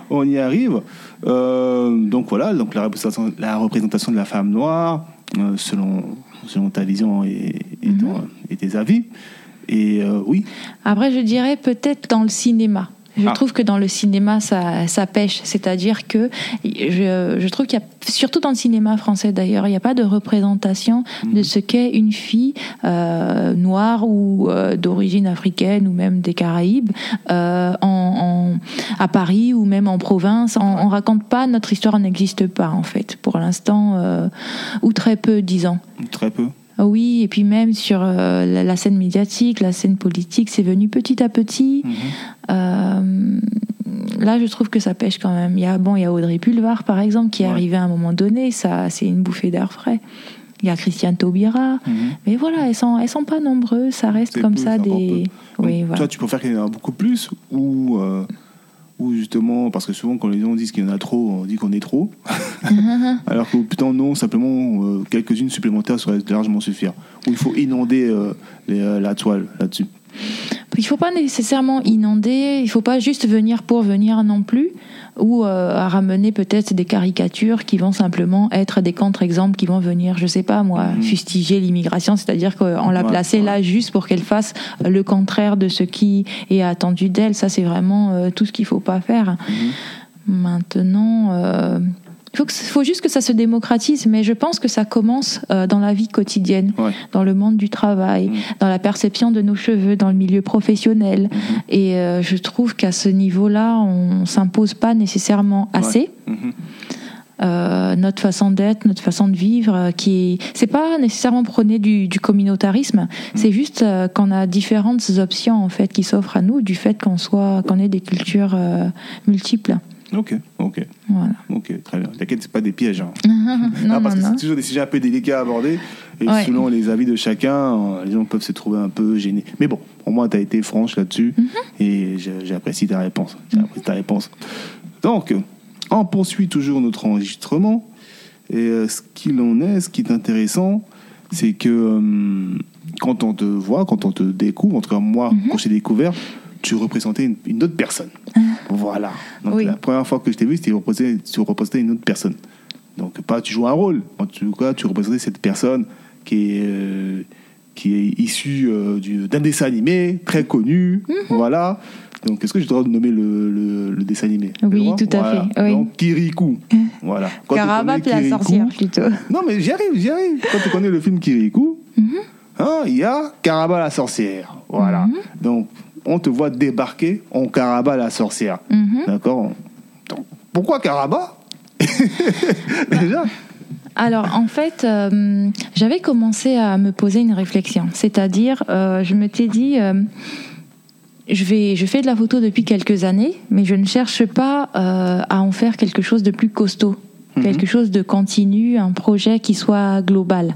on y arrive. Euh, donc voilà, donc la représentation, la représentation de la femme noire, euh, selon, selon ta vision et, et, ton- et tes avis. Et euh, oui, Après, je dirais peut-être dans le cinéma. Je Ah. trouve que dans le cinéma, ça, ça pêche. C'est-à-dire que je, je trouve qu'il y a, surtout dans le cinéma français d'ailleurs, il n'y a pas de représentation de ce qu'est une fille euh, noire ou euh, d'origine africaine ou même des Caraïbes euh, en, en- à Paris ou même en province. On, on raconte pas, notre histoire n'existe pas en fait, pour l'instant, ou très peu, disons. très peu. Oui, et puis même sur euh, la, la scène médiatique, la scène politique, c'est venu petit à petit. Mhm. Euh, là, je trouve que ça pêche quand même. Il y a, bon, il y a Audrey Pulvar, par exemple, qui est Ouais. arrivée à un moment donné. Ça, c'est une bouffée d'air frais. Il y a Christiane Taubira. Mhm. Mais voilà, elles sont, elles sont pas nombreuses. Ça reste comme peu, ça des. Oui, voilà. Toi, tu préfères qu'il y en ait beaucoup plus ou, euh, ou justement, parce que souvent quand les gens disent qu'il y en a trop, on dit qu'on est trop. Alors que putain, non, simplement euh, quelques-unes supplémentaires seraient largement suffire. Ou il faut inonder euh, les, euh, la toile là-dessus. Il faut pas nécessairement inonder. Il faut pas juste venir pour venir non plus. Ou euh, à ramener peut-être des caricatures qui vont simplement être des contre-exemples qui vont venir, je sais pas moi, Mhm. fustiger l'immigration, c'est-à-dire qu'on l'a Ouais, placée ouais. là juste pour qu'elle fasse le contraire de ce qui est attendu d'elle. Ça, c'est vraiment euh, tout ce qu'il faut pas faire. Mhm. Maintenant, euh, il faut, juste que ça se démocratise, mais je pense que ça commence euh, dans la vie quotidienne, Ouais. dans le monde du travail, Mhm. dans la perception de nos cheveux, dans le milieu professionnel. Mhm. Et euh, je trouve qu'à ce niveau-là, on s'impose pas nécessairement assez. Mhm. Euh, notre façon d'être, notre façon de vivre, qui c'est pas nécessairement prôner du, du communautarisme, c'est juste qu'on a différentes options en fait qui s'offrent à nous du fait qu'on soit qu'on ait des cultures multiples. Ok, ok, Voilà. ok, très bien. T'inquiète, c'est pas des pièges. hein. non, Ah, parce non, que c'est toujours des sujets un peu délicats à aborder. Et Ouais. selon les avis de chacun, euh, les gens peuvent se trouver un peu gênés. Mais bon, au moins, tu as été franche là-dessus. Mhm. Et j'apprécie ta réponse. J'apprécie ta réponse. Donc, on poursuit toujours notre enregistrement. Et euh, ce qu'il en est, ce qui est intéressant, c'est que euh, quand on te voit, quand on te découvre, en tout cas moi, Mhm. quand j'ai découvert, tu représentais une, une autre personne. Voilà. Donc Oui. la première fois que je t'ai vu, c'était tu représentais une autre personne. Donc pas tu joues un rôle. En tout cas, tu représentais cette personne qui est euh, qui est issue euh, du- d'un dessin animé très connu. Mhm. Voilà. Donc est-ce que je dois nommer le, le, le dessin animé? Oui, Le droit tout à Voilà. fait, oui. Donc Kirikou. Voilà. Quand connais la Kirikou- sorcière plutôt. non, mais j'y arrive, j'y arrive. Quand tu connais le film Kirikou, Mhm. hein, il y a Caraba la sorcière. Voilà. Mhm. Donc, on te voit débarquer en Caraba la sorcière. Mhm. D'accord Pourquoi Caraba Déjà Alors en fait, euh, j'avais commencé à me poser une réflexion. C'est-à-dire, euh, je m'étais dit, euh, je, vais, je fais de la photo depuis quelques années, mais je ne cherche pas euh, à en faire quelque chose de plus costaud, Mhm. quelque chose de continu, un projet qui soit global.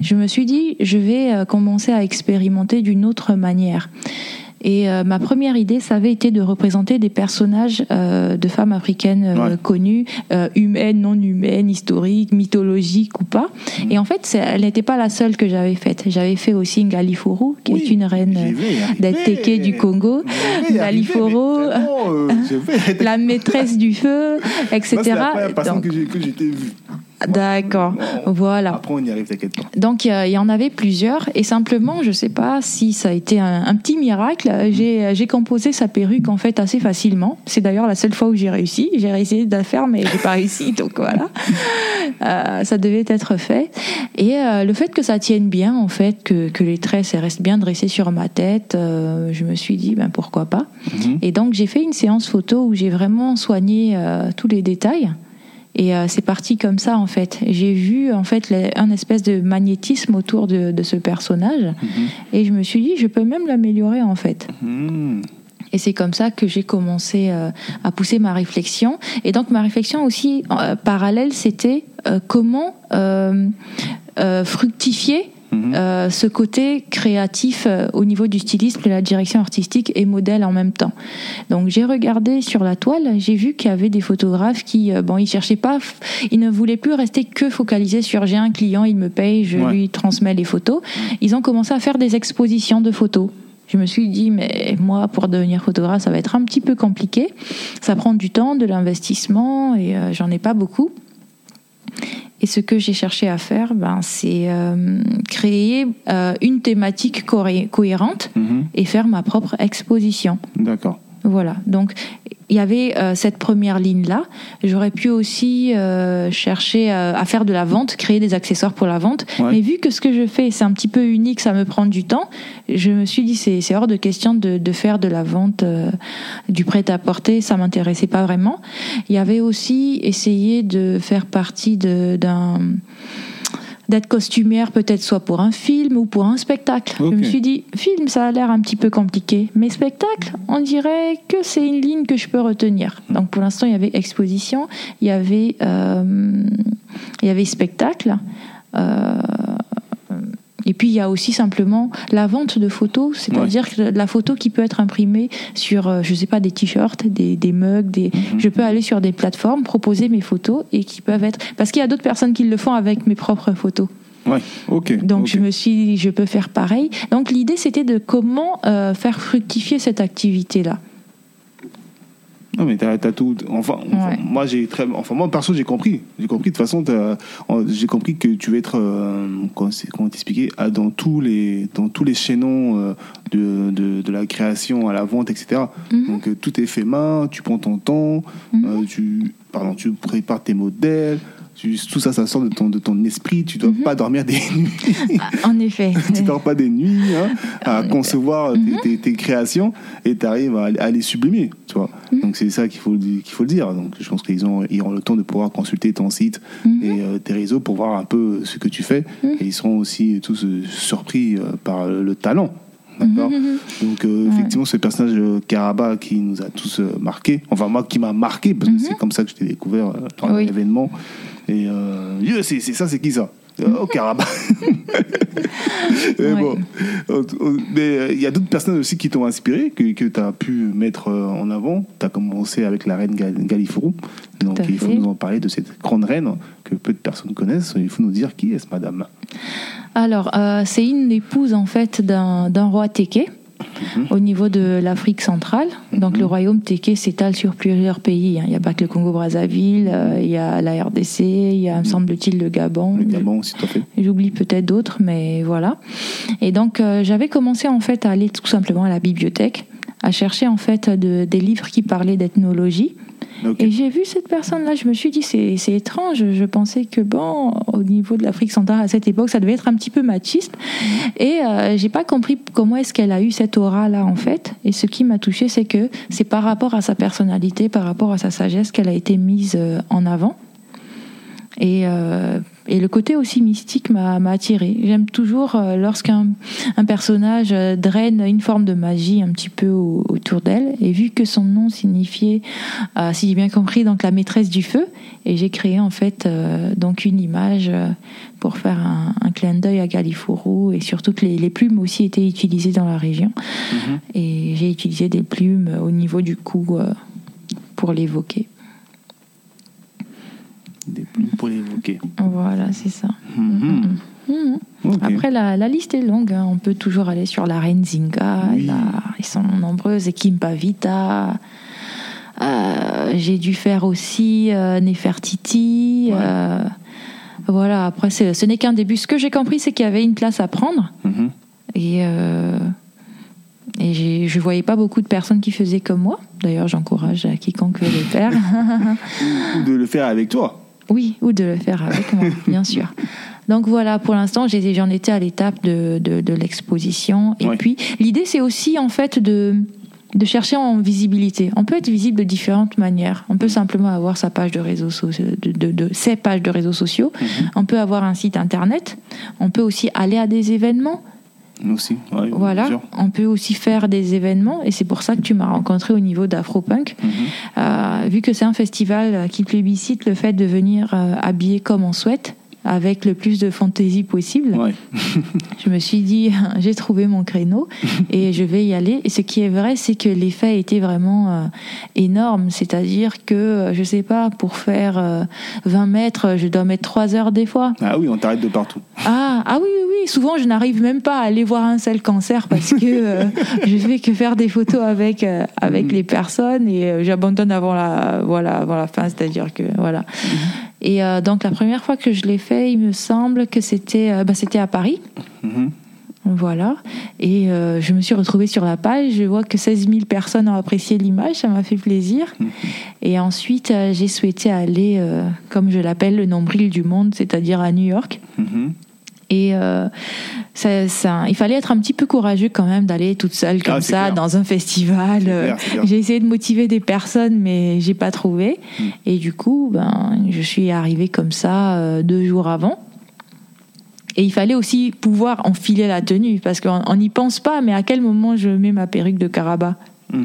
Je me suis dit, je vais commencer à expérimenter d'une autre manière. Et euh, ma première idée, ça avait été de représenter des personnages euh, de femmes africaines euh, Ouais. connues, humaines, non humaines, historiques, mythologiques ou pas. Mhm. Et en fait, elle n'était pas la seule que j'avais faite. J'avais fait aussi Ngaliforo, qui Oui, est une reine d'Ateke du Congo, Je vais y arriver, Ngaliforo, mais vraiment, je vais- la maîtresse du feu, etc. C'est la première personne Donc, que j'ai vue. D'accord, voilà. Après, on y arrive, t'inquiète pas. Donc il y en avait plusieurs et simplement, je sais pas si ça a été un, un petit miracle, j'ai j'ai composé sa perruque en fait assez facilement. C'est d'ailleurs la seule fois où j'ai réussi. J'ai essayé de la faire mais j'ai pas réussi, donc voilà. Euh, ça devait être fait. Et euh, le fait que ça tienne bien, en fait, que, que les traits ça restent bien dressés sur ma tête, euh, je me suis dit ben pourquoi pas. Mhm. Et donc j'ai fait une séance photo où j'ai vraiment soigné euh, tous les détails. Et euh, c'est parti comme ça en fait. J'ai vu en fait un espèce de magnétisme autour de, de ce personnage Mhm. et je me suis dit je peux même l'améliorer en fait. Mhm. Et c'est comme ça que j'ai commencé euh, à pousser ma réflexion. Et donc ma réflexion aussi euh, parallèle c'était comment fructifier Mhm. euh, ce côté créatif euh, au niveau du stylisme, de la direction artistique et modèle en même temps. Donc j'ai regardé sur la toile, j'ai vu qu'il y avait des photographes qui, euh, bon, ils cherchaient pas, ils ne voulaient plus rester que focalisés sur j'ai un client, il me paye, je Ouais. lui transmets les photos. Ils ont commencé à faire des expositions de photos. Je me suis dit, mais moi, pour devenir photographe, ça va être un petit peu compliqué. Ça prend du temps, de l'investissement, et j'en ai pas beaucoup. Et ce que j'ai cherché à faire, ben, c'est euh, créer euh, une thématique cohérente Mhm. et faire ma propre exposition. D'accord. Voilà. Donc, il y avait euh, cette première ligne-là. J'aurais pu aussi euh, chercher euh, à faire de la vente, créer des accessoires pour la vente. Ouais. Mais vu que ce que je fais, c'est un petit peu unique, ça me prend du temps, je me suis dit, c'est c'est hors de question de, de faire de la vente, euh, du prêt-à-porter. Ça m'intéressait pas vraiment. Il y avait aussi essayé de faire partie de- d'un d'être costumière peut-être soit pour un film ou pour un spectacle. Je me suis dit, film, ça a l'air un petit peu compliqué, mais spectacle, on dirait que c'est une ligne que je peux retenir. Donc pour l'instant, il y avait exposition, il y avait, euh, il y avait spectacle. euh, et puis il y a aussi simplement la vente de photos, c'est-à-dire que la photo qui peut être imprimée sur, euh, je sais pas, des t-shirts, des, des mugs, des, Mhm. je peux aller sur des plateformes, proposer mes photos et qui peuvent être, parce qu'il y a d'autres personnes qui le font avec mes propres photos. Ouais, ok. Donc je me suis dit, je peux faire pareil. Donc l'idée c'était de comment euh, faire fructifier cette activité-là. Non, mais t'as as tout. Enfin, moi, j'ai très. Enfin, moi, perso, j'ai compris. J'ai compris. De toute façon, j'ai compris que tu veux être. euh, comment comment t'expliquer Dans tous les, dans tous les chaînons euh, de, de, de la création à la vente, etc. Mhm. Donc, euh, tout est fait main, tu prends ton temps, Mhm. euh, tu, pardon, tu prépares tes modèles. Tout ça, ça sort de ton, de ton esprit. Tu dois Mhm. pas dormir des nuits. Ah, En effet. tu dors pas des nuits hein, à Ouais. concevoir tes- Mhm. tes, tes créations et tu arrives à, à les sublimer tu vois Mhm. donc c'est ça qu'il faut qu'il faut le dire donc je pense qu'ils ont ils auront le temps de pouvoir consulter ton site et euh, tes réseaux pour voir un peu ce que tu fais et ils seront aussi tous euh, surpris euh, par le talent D'accord. Donc, euh, Ouais. effectivement, ce personnage euh, Karaba qui nous a tous euh, marqués, enfin, moi qui m'a marqué, parce que c'est comme ça que je t'ai découvert euh, dans Oui. l'événement. Et euh, yeah, c'est ça, c'est qui ça? Euh, Oh, Karaba Mais Ouais. bon. Mais euh, il y a d'autres personnes aussi qui t'ont inspiré, que, que tu as pu mettre en avant. Tu as commencé avec la reine Gal- Galifuru. Donc, il faut nous en parler de cette grande reine que peu de personnes connaissent. Il faut nous dire qui est-ce, madame? Alors, euh, c'est une épouse en fait d'un d'un Teke. au niveau de l'Afrique centrale. Donc Mhm. le royaume Téké s'étale sur plusieurs pays. hein. Il n'y a pas que le Congo-Brazzaville, euh, il y a la RDC, il y a, me semble-t-il, le Gabon. Le Gabon aussi, tout à fait. J'oublie peut-être d'autres, mais voilà. Et donc, euh, j'avais commencé en fait à aller tout simplement à la bibliothèque, à chercher en fait de- des livres qui parlaient d'ethnologie. Et j'ai vu cette personne-là, je me suis dit, c'est étrange. Je pensais que, bon, au niveau de l'Afrique centrale à cette époque, ça devait être un petit peu machiste. Et euh, j'ai pas compris comment est-ce qu'elle a eu cette aura-là, en fait. Et ce qui m'a touché, c'est que c'est par rapport à sa personnalité, par rapport à sa sagesse qu'elle a été mise euh, en avant. Et, euh, et le côté aussi mystique m'a attiré. J'aime toujours euh, lorsqu'un un personnage euh, draine une forme de magie un petit peu au- autour d'elle. Et vu que son nom signifiait, euh, si j'ai bien compris, donc la maîtresse du feu, et j'ai créé en fait donc une image pour faire un, un clin d'œil à Galifuru et surtout que les, les plumes aussi étaient utilisées dans la région. Mhm. Et j'ai utilisé des plumes au niveau du cou pour l'évoquer. Des plumes pour l'évoquer. Voilà, c'est ça. Mhm. Mhm. Ok. Après, la, la liste est longue. hein. On peut toujours aller sur la reine Zinga. Oui. ils sont nombreuses. Et Kimpa Vita. Euh, J'ai dû faire aussi euh, Nefertiti. Ouais. euh, voilà, après, ce n'est qu'un début. Ce que j'ai compris, c'est qu'il y avait une place à prendre. Et, euh, et je voyais pas beaucoup de personnes qui faisaient comme moi. D'ailleurs, j'encourage à quiconque veut le faire. Ou de le faire avec toi. Oui, ou de le faire avec moi, bien sûr. Donc voilà, pour l'instant, j'en étais à l'étape de, de, de l'exposition. Et Ouais. puis, l'idée, c'est aussi en fait de, de chercher en visibilité. On peut être visible de différentes manières. On peut simplement avoir sa page de réseaux sociaux, de, de, de- ses pages de réseaux sociaux. On peut avoir un site internet. On peut aussi aller à des événements. Aussi. ouais, Voilà, on peut aussi faire des événements et c'est pour ça que tu m'as rencontré au niveau d'Afropunk. Mhm. Euh, vu que c'est un festival qui plébiscite le fait de venir euh, habillé comme on souhaite, avec le plus de fantaisie possible, Ouais. je me suis dit, j'ai trouvé mon créneau et je vais y aller. Et ce qui est vrai, c'est que l'effet était vraiment euh, énorme. C'est-à-dire que, euh, je sais pas, pour faire euh, 20 mètres, je dois mettre 3 heures des fois. Ah oui, on t'arrête de partout. Ah, ah oui, oui, oui. Souvent, je n'arrive même pas à aller voir un seul cancer parce que euh, je fais que faire des photos avec euh, avec les personnes et euh, j'abandonne avant la voilà avant la fin, c'est-à-dire que voilà. Et euh, donc la première fois que je l'ai fait, il me semble que c'était euh, bah, c'était à Paris. Mhm. Voilà. Et euh, je me suis retrouvée sur la page. Je vois que 16 000 personnes ont apprécié l'image. Ça m'a fait plaisir. Et ensuite, euh, j'ai souhaité aller, comme je l'appelle, le nombril du monde, c'est-à-dire à New York. Mhm. Et euh, ça, ça- il fallait être un petit peu courageux quand même d'aller toute seule comme Ah, c'est ça clair. dans un festival. J'ai essayé de motiver des personnes, mais j'ai pas trouvé. Mm. Et du coup, ben, je suis arrivée comme ça euh, deux jours avant. Et il fallait aussi pouvoir enfiler la tenue, parce qu'on on n'y pense pas, mais à quel moment je mets ma perruque de caraba Mm.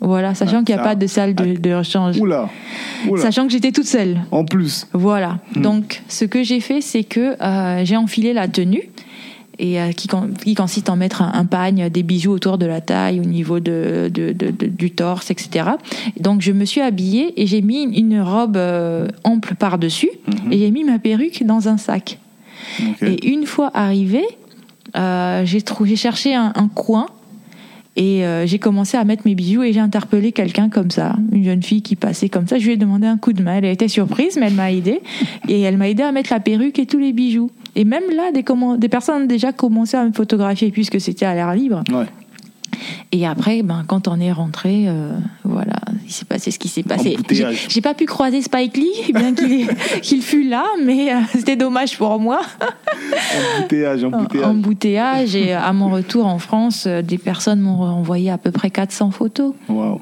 Voilà, sachant Ah, qu'il n'y a pas de salle de, de rechange. Oula. Oula. Sachant que j'étais toute seule. En plus. Voilà. Hmm. Donc, ce que j'ai fait, c'est que euh, j'ai enfilé la tenue. Et euh, qui, con- qui consiste en mettre un, un pagne, des bijoux autour de la taille, au niveau de, de- de- de- du torse, etc. Donc je me suis habillée et j'ai mis une robe euh, ample par-dessus Mhm. et j'ai mis ma perruque dans un sac. Et une fois arrivée, euh, j'ai cherché un, un coin et euh, j'ai commencé à mettre mes bijoux et j'ai interpellé quelqu'un comme ça, une jeune fille qui passait comme ça. Je lui ai demandé un coup de main. Elle a été surprise, mais elle m'a aidé et elle m'a aidé à mettre la perruque et tous les bijoux. Et même là, des, des personnes ont déjà commencé à me photographier puisque c'était à l'air libre. Ouais. Et après, ben, quand on est rentré, euh, voilà, il s'est passé ce qui s'est passé. J'ai pas pu croiser Spike Lee, bien qu'il fût là, mais euh, c'était dommage pour moi. Embouteillage, embouteillage. Embouteillage. Et à mon retour en France, euh, des personnes m'ont envoyé à peu près 400 photos. Waouh.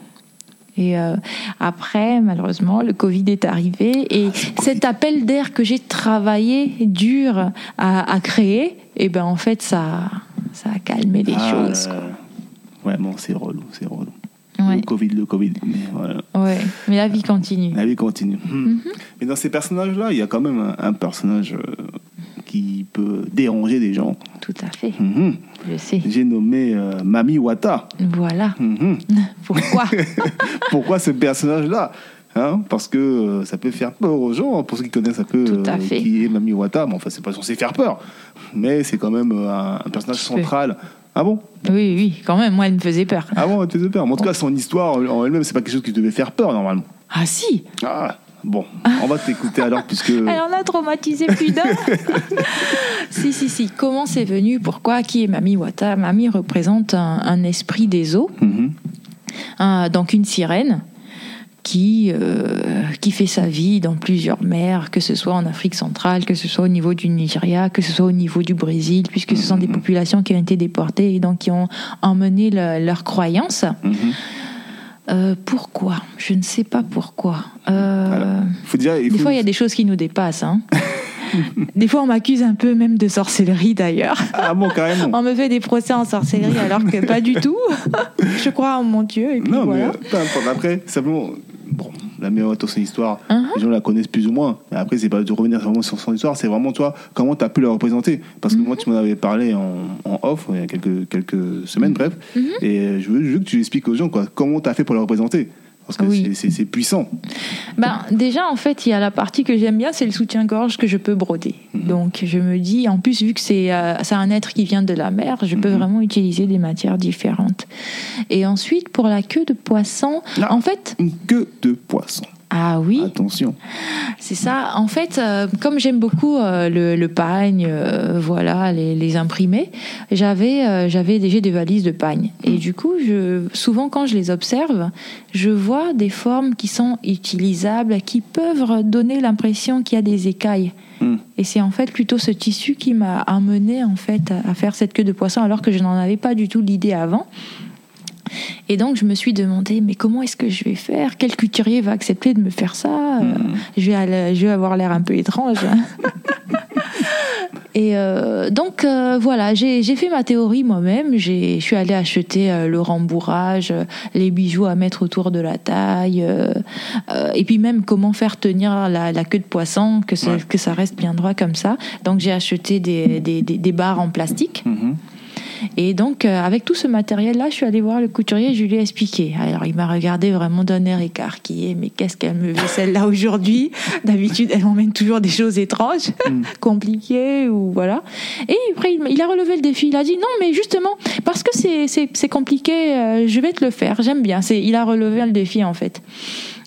Et euh, après, malheureusement, le Covid est arrivé. Et cet appel d'air que j'ai travaillé dur à, à créer, et ben en fait, ça, ça a calmé les Ah, choses. quoi. Ouais, bon, c'est relou, c'est relou. Ouais. Le Covid, le Covid. Mais voilà. Ouais, mais la vie continue. La vie continue. Hmm. Mhm. Mais dans ces personnages-là, il y a quand même un, un personnage euh, qui peut déranger des gens. Tout à fait, Mhm. je sais. J'ai nommé euh, Mami Wata. Voilà. Mhm. Pourquoi? Pourquoi ce personnage-là Hein, parce que euh, ça peut faire peur aux gens, pour ceux qui connaissent un peu euh, qui est Mami Wata, mais enfin c'est pas censé faire peur, mais c'est quand même euh, un, personnage central Ah bon? Oui, oui, quand même, moi, elle me faisait peur. Ah bon, elle te faisait peur. Mais en tout cas, son histoire en elle-même, c'est pas quelque chose qui devait faire peur normalement. Ah si Ah, bon, on va t'écouter alors, puisque. Elle en a traumatisé plus d'un. si, si, si. Comment c'est venu? Pourquoi? Qui est Mami Wata? Mami représente un, un esprit des eaux, Mhm. donc une sirène qui, euh, qui fait sa vie dans plusieurs mers, que ce soit en Afrique centrale, que ce soit au niveau du Nigeria, que ce soit au niveau du Brésil, puisque ce sont des populations qui ont été déportées et donc qui ont emmené le- leurs croyances. Mhm. Euh, pourquoi? Je ne sais pas pourquoi. Euh, Alors, faut dire, il des fois, il y a des choses qui nous dépassent. hein. des fois, on m'accuse un peu même de sorcellerie d'ailleurs. Ah bon, carrément. On me fait des procès en sorcellerie alors que pas du tout. Je crois en mon Dieu et puis Non, voilà. mais peu importe. Après, simplement, la meilleure de son histoire, Mhm. les gens la connaissent plus ou moins. Mais après, c'est pas de revenir vraiment sur son histoire, c'est vraiment toi, comment tu as pu la représenter. Parce que Mhm. moi, tu m'en avais parlé en, en off, il y a quelques, quelques semaines, bref. Mhm. Et euh, je veux, je veux que tu expliques aux gens, quoi, comment tu as fait pour la représenter. Parce que Oui. c'est- puissant. Ben, déjà, en fait, il y a la partie que j'aime bien, c'est le soutien-gorge que je peux broder. Mhm. Donc, je me dis, en plus, vu que c'est euh, un être qui vient de la mer, je peux Mhm. vraiment utiliser des matières différentes. Et ensuite, pour la queue de poisson, Non. en fait, Une queue de poisson. Ah oui, Attention. C'est ça. En fait, euh, comme j'aime beaucoup euh, le, le pagne, euh, voilà, les, les imprimés, j'avais j'avais déjà des valises de pagne. Et du coup, je, souvent quand je les observe, je vois des formes qui sont utilisables, qui peuvent donner l'impression qu'il y a des écailles. Hmm. Et c'est en fait plutôt ce tissu qui m'a amené en fait à faire cette queue de poisson, alors que je n'en avais pas du tout l'idée avant. Et donc je me suis demandé, mais comment est-ce que je vais faire? Quel couturier va accepter de me faire ça? Hmm. je, vais aller- je vais avoir l'air un peu étrange. Et euh, donc euh, voilà, j'ai fait ma théorie moi-même. J'ai- Je suis allée acheter euh, le rembourrage, les bijoux à mettre autour de la taille, et puis même comment faire tenir la, la queue de poisson, que, ça- Ouais. que ça reste bien droit comme ça. Donc j'ai acheté des, des, des, des barres en plastique. Mhm. Et donc, euh, avec tout ce matériel-là, je suis allée voir le couturier et je lui ai expliqué. Alors, il m'a regardé vraiment d'un air écarquillé. Mais qu'est-ce qu'elle me fait celle-là aujourd'hui? D'habitude, elle m'emmène toujours des choses étranges, Mm. compliquées ou voilà. Et après, il a relevé le défi. Il a dit non, mais justement, parce que c'est- compliqué, euh, je vais te le faire. J'aime bien. Il a relevé le défi, en fait.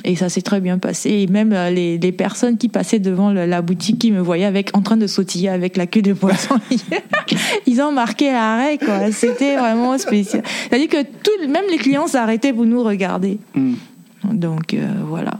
Et ça s'est très bien passé. Et même euh, les, les personnes qui passaient devant le- la boutique, qui me voyaient avec, en train de sautiller avec la queue de poisson, ils ont marqué l'arrêt, quoi. C'était vraiment spécial. C'est-à-dire que tout, même les clients s'arrêtaient pour nous regarder. Hmm. Donc euh, voilà.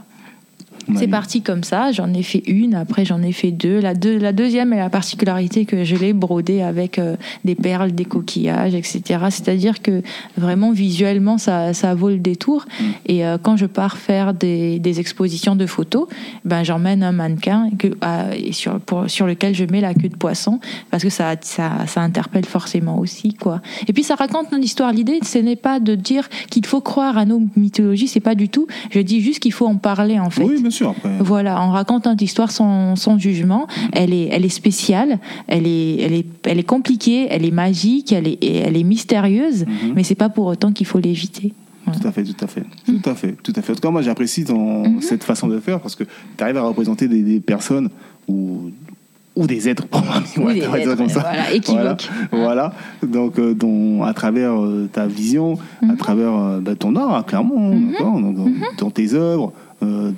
C'est parti comme ça. J'en ai fait une, après j'en ai fait deux. La, deux. la deuxième est la particularité que je l'ai brodée avec euh, des perles, des coquillages, etc. C'est-à-dire que vraiment visuellement, ça, ça vaut le détour. Mm. Et euh, quand je pars faire des, des expositions de photos, ben, j'emmène un mannequin que, et sur, pour, sur lequel je mets la queue de poisson parce que ça, ça, ça interpelle forcément aussi. Quoi. Et puis ça raconte notre histoire. L'idée, ce n'est pas de dire qu'il faut croire à nos mythologies, c'est pas du tout. Je dis juste qu'il faut en parler en fait. Oui, bien sûr. Après. Voilà, on raconte notre histoire sans, sans jugement. Elle est, elle est spéciale, elle est, elle est, elle est compliquée, elle est magique, elle est, elle est mystérieuse, Mhm. mais c'est pas pour autant qu'il faut l'éviter. Tout à fait, tout à fait, tout à fait, tout à fait. En tout cas, moi, j'apprécie Mhm. cette façon de faire parce que tu arrives à représenter des, des personnes ou ou des êtres, des comme ça. voilà, équivoques. Voilà, donc euh, dont, à travers euh, ta vision, à Mhm. travers euh, bah, ton art, clairement, donc, dans, dans tes œuvres, euh,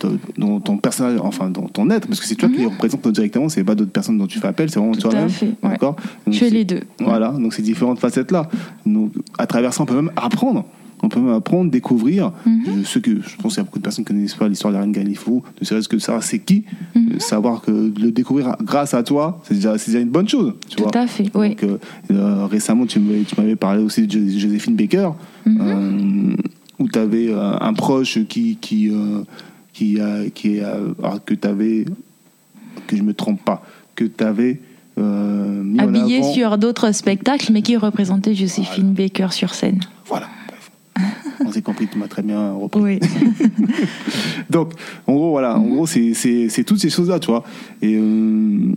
ton personnage, enfin dans ton être, parce que c'est toi qui les représente directement, c'est pas d'autres personnes dont tu fais appel, c'est vraiment Mhm. Toi-même, d'accord. Fais c'est- les deux. voilà, donc ces différentes facettes-là. Donc, à travers ça, on peut même apprendre. On peut même apprendre, découvrir. Mhm. Je, ceux que, je pense qu'il y a beaucoup de personnes qui connaissent pas l'histoire de la reine Galifou, ne serait-ce que savoir c'est qui, Mhm. euh, savoir que le découvrir grâce à toi, c'est déjà, une bonne chose. Tu Tout vois. à fait, oui. Donc, euh, euh, récemment, tu m'avais, tu parlé aussi de Jo- Joséphine Baker, Mhm. euh, où tu avais un proche qui, qui, euh, qui, a, qui a, alors que tu avais, que je me trompe pas, que tu avais euh, mis en Habillé avant. sur d'autres spectacles, mais qui représentait Joséphine Baker sur scène. Voilà. On s'est compris, tu m'as très bien repris. Oui. Donc, en gros, voilà, en gros, c'est- toutes ces choses-là, tu vois. Et, euh,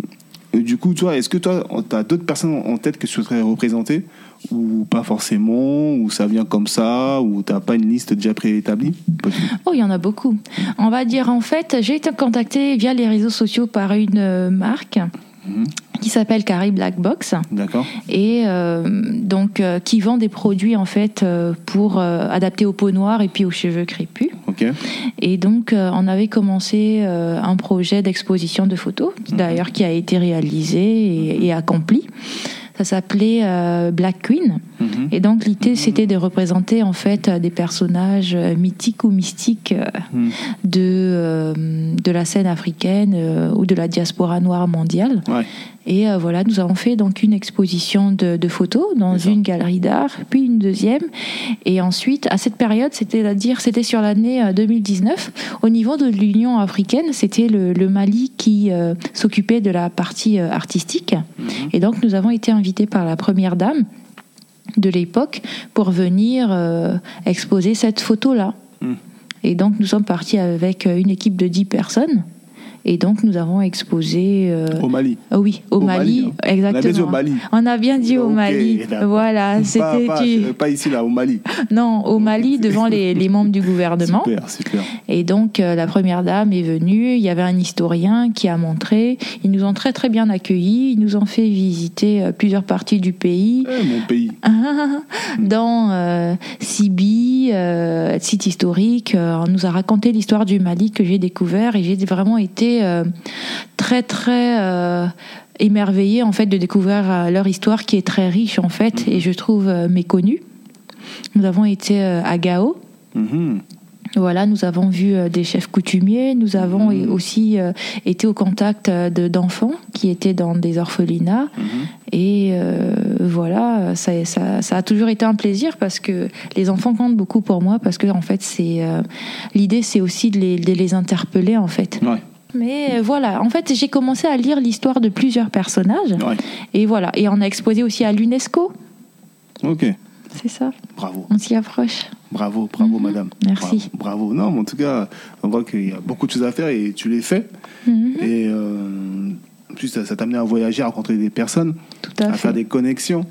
et du coup, tu vois, est-ce que toi, tu as d'autres personnes en tête que tu souhaiterais représenter? Ou pas forcément Ou ça vient comme ça Ou tu pas une liste déjà préétablie? Oh, il y en a beaucoup. On va dire en fait, j'ai été contactée via les réseaux sociaux par une euh, marque Mhm. qui s'appelle Carrie Black Box et euh, donc euh, qui vend des produits en fait euh, pour adapter aux peaux noires et puis aux cheveux crépus. Ok. Et donc on avait commencé un projet d'exposition de photos, d'ailleurs qui a été réalisé et, et accompli. Ça s'appelait euh, Black Queen. Mhm. Et donc l'idée c'était de représenter en fait des personnages euh, mythiques ou mystiques euh, Mhm. de euh, de la scène africaine euh, ou de la diaspora noire mondiale. Ouais. Et euh, voilà, nous avons fait donc une exposition de, de photos dans une galerie d'art, puis une deuxième. Et ensuite, à cette période, c'est-à-dire c'était sur l'année euh, 2019, au niveau de l'Union africaine, c'était le, le Mali qui euh, s'occupait de la partie euh, artistique. Mhm. Et donc nous avons été invités par la première dame de l'époque pour venir euh, exposer cette photo-là. Mm. Et donc nous sommes partis avec euh, une équipe de 10 personnes. Et donc nous avons exposé... euh, Au Mali. ah oui, au, Au Mali, Mali, hein. On a exactement. bien dit au Mali. On a bien dit au Mali. d'accord. Voilà, Pas, c'était pas, tu- pas ici, là, au Mali. non au Mali devant les, les membres du gouvernement. Super, super. Et donc euh, la première dame est venue. Il y avait un historien qui a montré. Ils nous ont très très bien accueillis. Ils nous ont fait visiter euh, plusieurs parties du pays. Eh, mon pays. Dans euh, Euh, site historique, euh, on nous a raconté l'histoire du Mali que j'ai découvert et j'ai vraiment été euh, très très émerveillée en fait de découvrir leur histoire qui est très riche en fait et je trouve méconnue. Nous avons été à Gao. Mhm. Voilà, nous avons vu euh, des chefs coutumiers, nous avons Mhm. aussi euh, été au contact euh, de- d'enfants qui étaient dans des orphelinats. Mhm. Et euh, voilà, ça, ça, ça a toujours été un plaisir parce que les enfants comptent beaucoup pour moi parce que en fait, c'est euh, l'idée, c'est aussi de les, de les interpeller en fait. Ouais, Mais voilà, en fait, j'ai commencé à lire l'histoire de plusieurs personnages ouais. et voilà, et on a exposé aussi à l'UNESCO. Ok. C'est ça, Bravo. on s'y approche. Bravo, bravo, Mhm. madame. Merci. Bravo, bravo. Non, mais en tout cas, on voit qu'il y a beaucoup de choses à faire et tu les fais. Mhm, Et euh, en plus, ça ça t'a amené à voyager, à rencontrer des personnes, Tout à faire des connexions.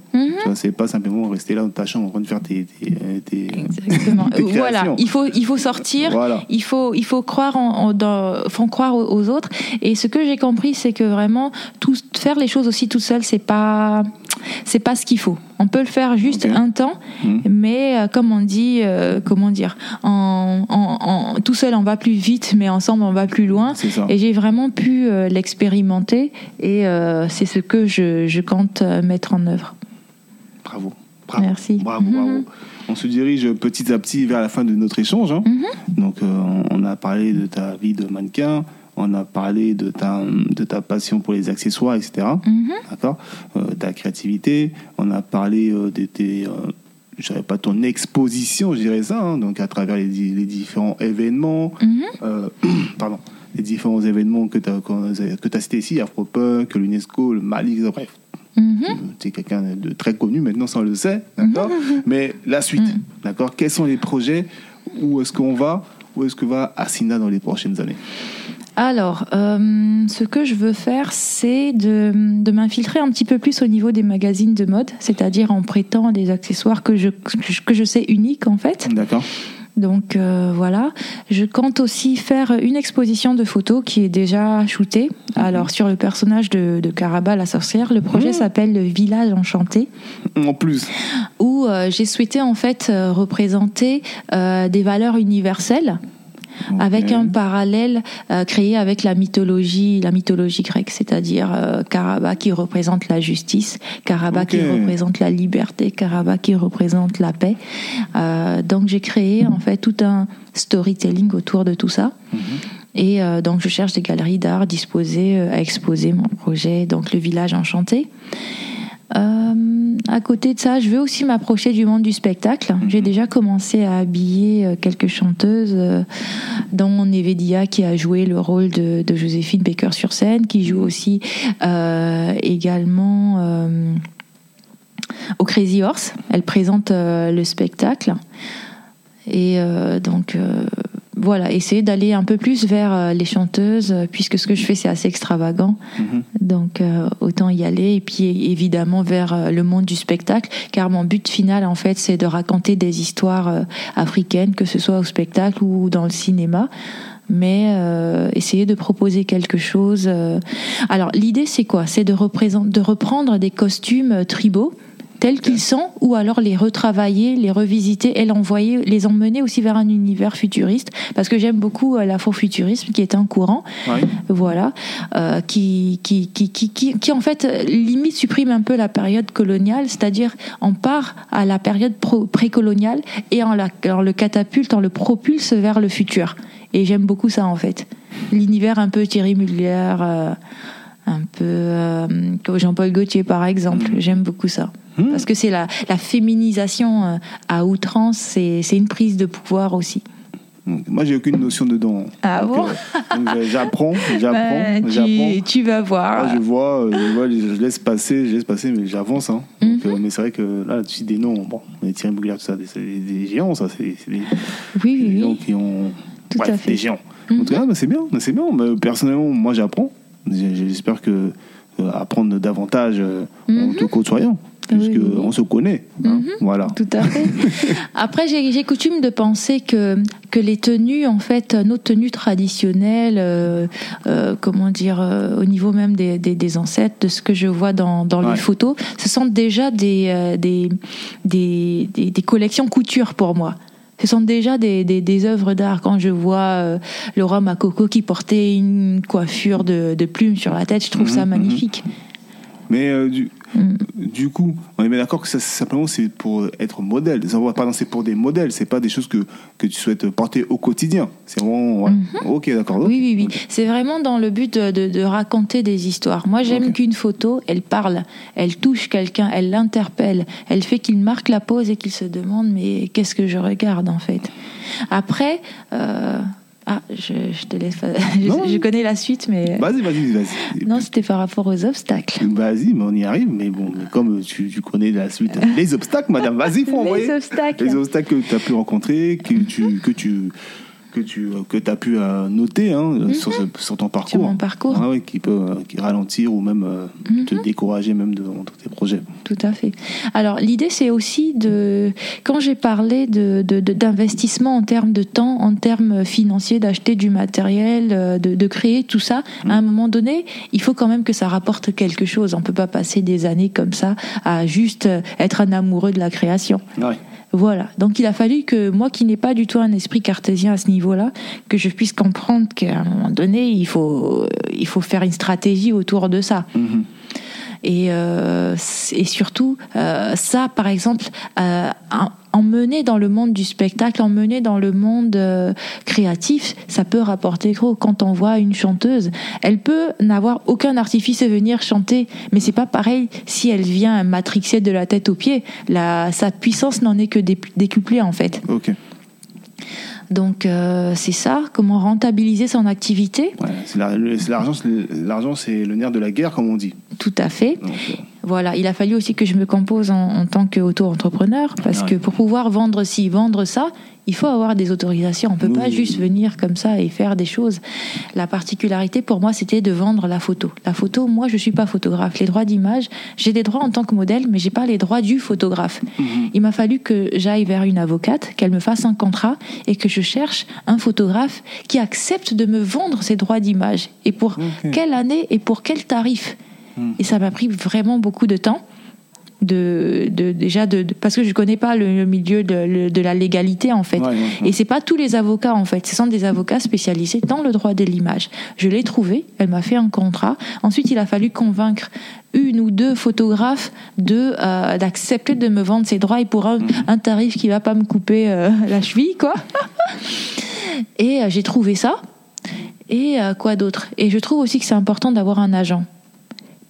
Vois, c'est pas simplement rester là dans ta chambre en train de faire tes. tes, tes- Exactement. tes Euh, voilà, il faut, il faut sortir. Voilà. Il faut, il faut croire en, en- dans, faut croire aux, aux autres. Et ce que j'ai compris, c'est que vraiment, tout, faire les choses aussi tout seul, c'est pas, c'est pas ce qu'il faut. On peut le faire juste un temps, Mhm. mais euh, comme on dit, euh, comment dire, en, en- en- tout seul on va plus vite, mais ensemble on va plus loin. Et j'ai vraiment pu euh, l'expérimenter, et c'est ce que je, je compte mettre en œuvre. Bravo. Bravo. Merci. Bravo, Mhm. bravo. On se dirige petit à petit vers la fin de notre échange. hein. Mhm. Donc, on a parlé de ta vie de mannequin, on a parlé de ta, de ta passion pour les accessoires, etc. Mhm. D'accord Euh, Ta créativité, on a parlé euh, de tes. euh, je dirais pas ton exposition, je dirais ça, hein, donc à travers les, les différents événements, Mhm. euh, pardon, les différents événements que tu as, que as cités ici, Afropunk, l'UNESCO, le Mali, bref, Mhm. tu es quelqu'un de très connu maintenant, ça on le sait, d'accord Mais la suite, Mhm. d'accord Quels sont les projets Où est-ce qu'on va Où est-ce que va Asina dans les prochaines années? Alors, euh, ce que je veux faire, c'est de, de m'infiltrer un petit peu plus au niveau des magazines de mode, c'est-à-dire en prêtant des accessoires que je, que je sais uniques en fait. D'accord Donc euh, voilà, je compte aussi faire une exposition de photos qui est déjà shootée. Alors sur le personnage de, de Caraba, la sorcière, le projet Mhm. s'appelle Le Village Enchanté En plus, où euh, j'ai souhaité en fait représenter euh, des valeurs universelles avec Ok. un parallèle euh, créé avec la mythologie, la mythologie grecque, c'est-à-dire euh, Caraba qui représente la justice, Caraba qui Ok. représente la liberté, Caraba qui représente la paix. Euh, donc j'ai créé en fait tout un storytelling autour de tout ça. Mhm. Et euh, donc je cherche des galeries d'art disposées euh, à exposer mon projet, donc le village enchanté. Euh, à côté de ça, je veux aussi m'approcher du monde du spectacle. J'ai déjà commencé à habiller euh, quelques chanteuses, euh, dont Nevedia qui a joué le rôle de, de Joséphine Baker sur scène, qui joue aussi euh, également euh, au Crazy Horse. Elle présente le spectacle. Et donc voilà, essayer d'aller un peu plus vers euh, les chanteuses, euh, puisque ce que je fais c'est assez extravagant. Mhm. Donc euh, autant y aller et puis évidemment vers le monde du spectacle car mon but final en fait c'est de raconter des histoires euh, africaines que ce soit au spectacle ou dans le cinéma. mais euh, essayer de proposer quelque chose. Alors l'idée c'est quoi? C'est de, de reprendre des costumes tribaux tels qu'ils sont, ou alors les retravailler, les revisiter et l'envoyer, les emmener aussi vers un univers futuriste, parce que j'aime beaucoup euh, l'afrofuturisme qui est un courant, Ouais. voilà, euh, qui, qui, qui, qui, qui, qui, en fait limite supprime un peu la période coloniale, c'est-à-dire on part à la période précoloniale et on, la, on le catapulte, on le propulse vers le futur. Et j'aime beaucoup ça en fait. L'univers un peu Thierry Mugler, euh, un peu euh, Jean-Paul Gaultier par exemple, j'aime beaucoup ça. Hmm. Parce que c'est la, la féminisation euh, à outrance, c'est une prise de pouvoir aussi. Moi, j'ai aucune notion dedans. Ah Donc, bon? euh, J'apprends, j'apprends, j'apprends. tu, tu vas voir. Je vois, euh, je vois, je laisse passer, je laisse passer, mais j'avance. Hein. Mhm. euh, mais c'est vrai que là, tu dis des noms, bon, les Thierry Mugler, tout ça, c'est des, géants, ça, c'est des, Oui, des oui, gens qui ont. Tout Bref, à fait. Des géants. Mhm. En tout cas, bah, c'est bien, bah, c'est bien. Mais personnellement, moi, j'apprends. J'espère que apprendre davantage euh, en te côtoyant, puisque oui, oui. on se connaît. hein. Mhm. Voilà. Tout à fait. Après, j'ai coutume de penser que, que les tenues, en fait, nos tenues traditionnelles, euh, euh, comment dire, euh, au niveau même des, des, des ancêtres, de ce que je vois dans, dans Ouais. les photos, ce sont déjà des, des, des, des, collections couture pour moi. Ce sont déjà des, des, des œuvres d'art. Quand je vois euh, le roi Makoko qui portait une coiffure de, de plumes sur la tête, je trouve Mhm, ça mhm. magnifique. Mais euh, du, Mm. du coup, on est bien d'accord que ça, simplement c'est pour être modèle. Pardon, c'est pour des modèles, c'est pas des choses que, que tu souhaites porter au quotidien. C'est vraiment. ouais. Ok, d'accord. Oui, oui, oui. C'est vraiment dans le but de, de- de raconter des histoires. Moi, j'aime qu'une photo, elle parle, elle touche quelqu'un, elle l'interpelle, elle fait qu'il marque la pause et qu'il se demande mais qu'est-ce que je regarde en fait? Après, euh, ah, je, je te laisse. je, Non. je connais la suite, mais Vas-y, vas-y, vas-y. non, c'était par rapport aux obstacles. Vas-y, mais on y arrive. Mais bon, mais comme tu, tu connais la suite, les obstacles, madame, vas-y, faut envoyer. Les obstacles. Les obstacles que tu as pu rencontrer, que tu que tu que tu que as pu euh, noter hein, sur, ce- sur ton parcours. Mhm. Sur mon parcours. Ah ouais, qui peut euh, qui ralentir ou même euh, te Mhm. décourager même dans dans tes projets. Tout à fait. Alors l'idée c'est aussi de quand j'ai parlé de de- de- d'investissement en termes de temps, en termes financiers, d'acheter du matériel, euh, de, de créer tout ça, à un moment donné, il faut quand même que ça rapporte quelque chose. On peut pas passer des années comme ça à juste euh, être un amoureux de la création. Ouais. Voilà. Donc il a fallu que moi qui n'ai pas du tout un esprit cartésien à ce niveau-là, que je puisse comprendre qu'à un moment donné, il faut il faut faire une stratégie autour de ça. Mhm. Et, euh, et surtout, euh, ça, par exemple, euh, emmener dans le monde du spectacle, emmener dans le monde euh, créatif, ça peut rapporter gros. Quand on voit une chanteuse, elle peut n'avoir aucun artifice et venir chanter, mais c'est pas pareil si elle vient matrixée de la tête aux pieds. La, sa puissance n'en est que dé- décuplée en fait. Ok. Donc euh, c'est ça, comment rentabiliser son activité, Ouais, l'argent, c'est le- l'argent, c'est le nerf de la guerre, comme on dit. tout à fait. Donc, euh, Voilà, il a fallu aussi que je me compose en, en tant qu'auto-entrepreneur, parce que pour pouvoir vendre ci, vendre ça, il faut avoir des autorisations. On peut Oui, pas juste venir comme ça et faire des choses. La particularité pour moi, c'était de vendre la photo. La photo, moi, je suis pas photographe. Les droits d'image, j'ai des droits en tant que modèle, mais j'ai pas les droits du photographe. mhm. Il m'a fallu que j'aille vers une avocate, qu'elle me fasse un contrat et que je cherche un photographe qui accepte de me vendre ses droits d'image. Et pour quelle année et pour quel tarif Et ça m'a pris vraiment beaucoup de temps. De, de- déjà de, de- parce que je connais pas le, milieu de, la légalité en fait. Ouais, ouais, ouais. et c'est pas tous les avocats en fait. Ce sont des avocats spécialisés dans le droit de l'image. Je l'ai trouvé elle m'a fait un contrat. Ensuite il a fallu convaincre une ou deux photographes de euh, d'accepter de me vendre ses droits et pour un, un tarif qui va pas me couper euh, la cheville quoi. Et euh, j'ai trouvé ça. Et quoi d'autre? Et je trouve aussi que c'est important d'avoir un agent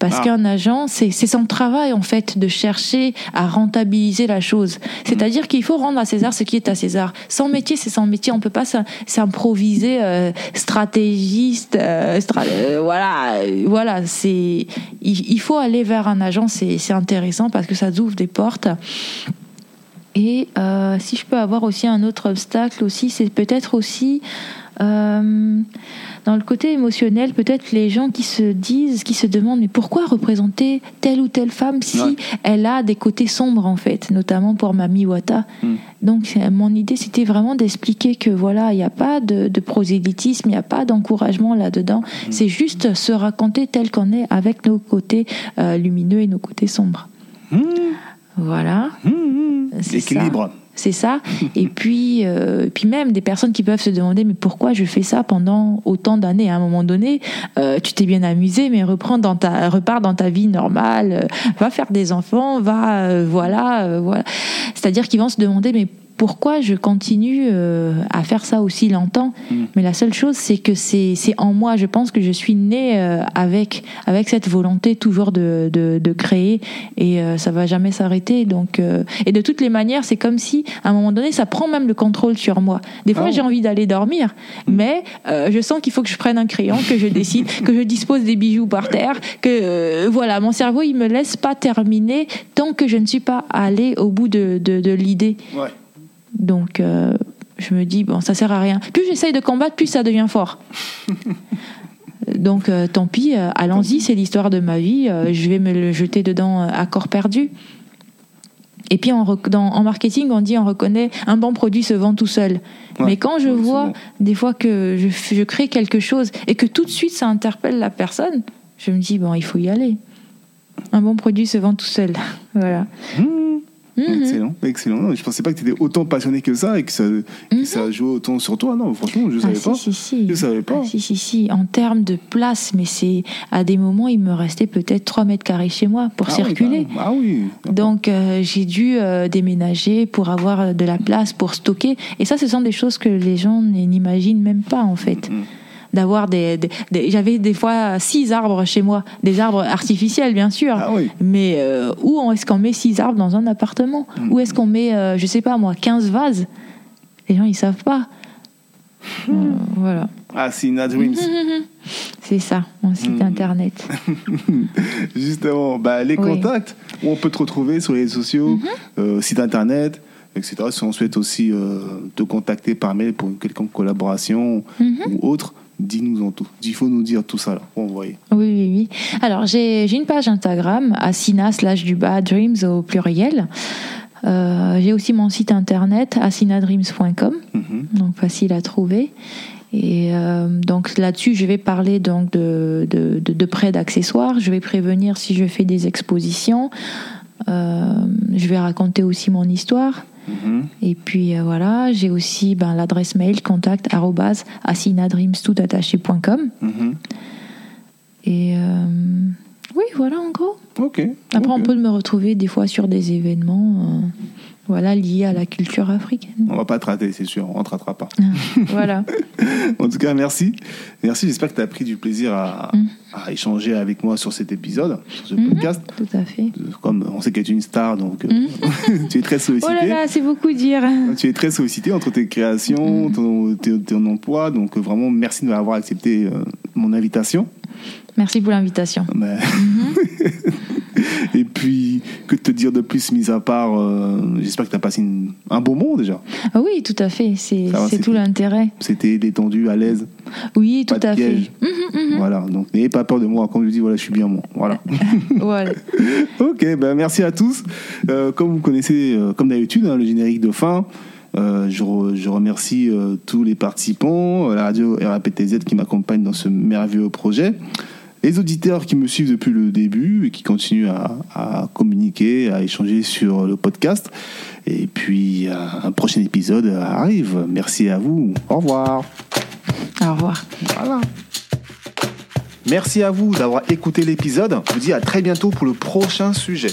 parce Ah. qu'un agent, c'est son travail en fait de chercher à rentabiliser la chose. C'est-à-dire qu'il faut rendre à César ce qui est à César. Son métier, c'est son métier. On peut pas s'im- s'improviser euh, stratégiste. euh, stra- euh, voilà, euh, voilà. C'est il, il faut aller vers un agent. C'est c'est intéressant parce que ça ouvre des portes. Et euh, si je peux avoir aussi un autre obstacle aussi, c'est peut-être aussi euh, dans le côté émotionnel, peut-être les gens qui se disent, qui se demandent, mais pourquoi représenter telle ou telle femme si Ouais. elle a des côtés sombres en fait, notamment pour Mami Wata. Mm. Donc mon idée c'était vraiment d'expliquer que voilà, il n'y a pas de, de prosélytisme, il n'y a pas d'encouragement là-dedans. Mm. C'est juste se raconter tel qu'on est avec nos côtés euh, lumineux et nos côtés sombres. Mmh, Voilà. mmh, mmh. C'est Équilibre. C'est ça. Et puis, euh, puis même des personnes qui peuvent se demander mais pourquoi je fais ça pendant autant d'années À un moment donné, euh, tu t'es bien amusé, mais reprends dans ta, repars dans ta vie normale, va faire des enfants, va, euh, voilà, voilà. C'est-à-dire qu'ils vont se demander mais pourquoi je continue euh, à faire ça aussi longtemps Mm. Mais la seule chose, c'est que c'est en moi. Je pense que je suis née euh, avec avec cette volonté toujours de de, de créer et euh, ça va jamais s'arrêter. Donc euh, et de toutes les manières, c'est comme si à un moment donné, ça prend même le contrôle sur moi. Des fois, Ah j'ai envie d'aller dormir, mais euh, je sens qu'il faut que je prenne un crayon, que je décide, que je dispose des bijoux par terre, que voilà, mon cerveau il me laisse pas terminer tant que je ne suis pas allée au bout de de, de l'idée. Ouais. Donc, euh, je me dis, bon, ça sert à rien. Plus j'essaye de combattre, plus ça devient fort. Donc, euh, tant pis, euh, allons-y, c'est l'histoire de ma vie. je vais me le jeter dedans à corps perdu. Et puis, en, rec- dans- en marketing, on dit, on reconnaît, un bon produit se vend tout seul. Ouais. Mais quand je Ouais, vois bon. des fois que je crée quelque chose et que tout de suite ça interpelle la personne, je me dis, bon, il faut y aller. Un bon produit se vend tout seul. voilà. Mmh. Mhm. Excellent, excellent. Je pensais pas que tu étais autant passionné que ça et que ça, que Mhm. ça jouait autant sur toi. Non, franchement, je Ah, savais si, pas. si, si. Je savais pas. Ah, si, si, si. En termes de place, mais c'est à des moments, il me restait peut-être 3 mètres carrés chez moi pour Ah oui, circuler. bah, ah oui. Donc euh, j'ai dû euh, déménager pour avoir de la place pour stocker. Et ça, ce sont des choses que les gens n'imaginent même pas en fait. Mhm. D'avoir des, des- des- j'avais des fois six arbres chez moi, des arbres artificiels bien sûr. Ah oui. Mais euh, où est-ce qu'on met six arbres dans un appartement? Mhm. Où est-ce qu'on met, euh, je sais pas moi, 15 vases? Les gens ils savent pas. Euh, voilà. Ah, Sina Dreams. C'est ça, mon site Mhm. internet. Justement, bah, les Oui. contacts, où on peut te retrouver sur les réseaux sociaux, Mhm. euh, site internet, etc. Si on souhaite aussi euh, te contacter par mail pour une quelconque collaboration Mhm. ou autre, dis-nous en tout. Il faut nous dire tout ça là, pour envoyer. Oui, oui, oui. Alors, j'ai une page Instagram, Asina slash du bas Dreams au pluriel. Euh, j'ai aussi mon site internet, asinadreams.com, Mhm. donc facile à trouver. Et euh, donc là-dessus, je vais parler donc de, de, de, de prêts d'accessoires. Je vais prévenir si je fais des expositions. Euh, je vais raconter aussi mon histoire. Mhm. Et puis euh, voilà, j'ai aussi ben, l'adresse mail contact arobase asinadreamstoutattaché.com. Mhm. Et euh, oui, voilà en gros. Ok. Après, on peut me retrouver des fois sur des événements euh, voilà, liés à la culture africaine. On va pas te rater, c'est sûr, on ne te ratera pas. voilà. En tout cas, merci. Merci, j'espère que tu as pris du plaisir à, Mm. à échanger avec moi sur cet épisode, sur ce Mhm. podcast. Tout à fait. Comme on sait que tu es une star, donc euh, tu es très sollicité. Oh là là, c'est beaucoup dire. Tu es très sollicité entre tes créations, ton, tes- ton emploi. Donc, euh, vraiment, merci de m'avoir accepté euh, mon invitation. Merci pour l'invitation. Mais- Et puis, que te dire de plus, mis à part, euh, j'espère que tu as passé une- un beau moment déjà. Ah oui, tout à fait. C'est va, tout l'intérêt. C'était détendu, à l'aise. Oui, Pas tout de à fait. piège. Voilà, donc n'ayez pas peur de moi. Comme je dis, voilà, je suis bien moi. Voilà. Voilà. ok, ben merci à tous. Euh, comme vous connaissez, euh, comme d'habitude, hein, le générique de fin. Euh, je, re- je remercie euh, tous les participants, euh, la radio RAPTZ qui m'accompagne dans ce merveilleux projet, les auditeurs qui me suivent depuis le début et qui continuent à, à communiquer, à échanger sur le podcast. Et puis, un prochain épisode arrive. Merci à vous. Au revoir. Au revoir. Voilà. Merci à vous d'avoir écouté l'épisode. Je vous dis à très bientôt pour le prochain sujet.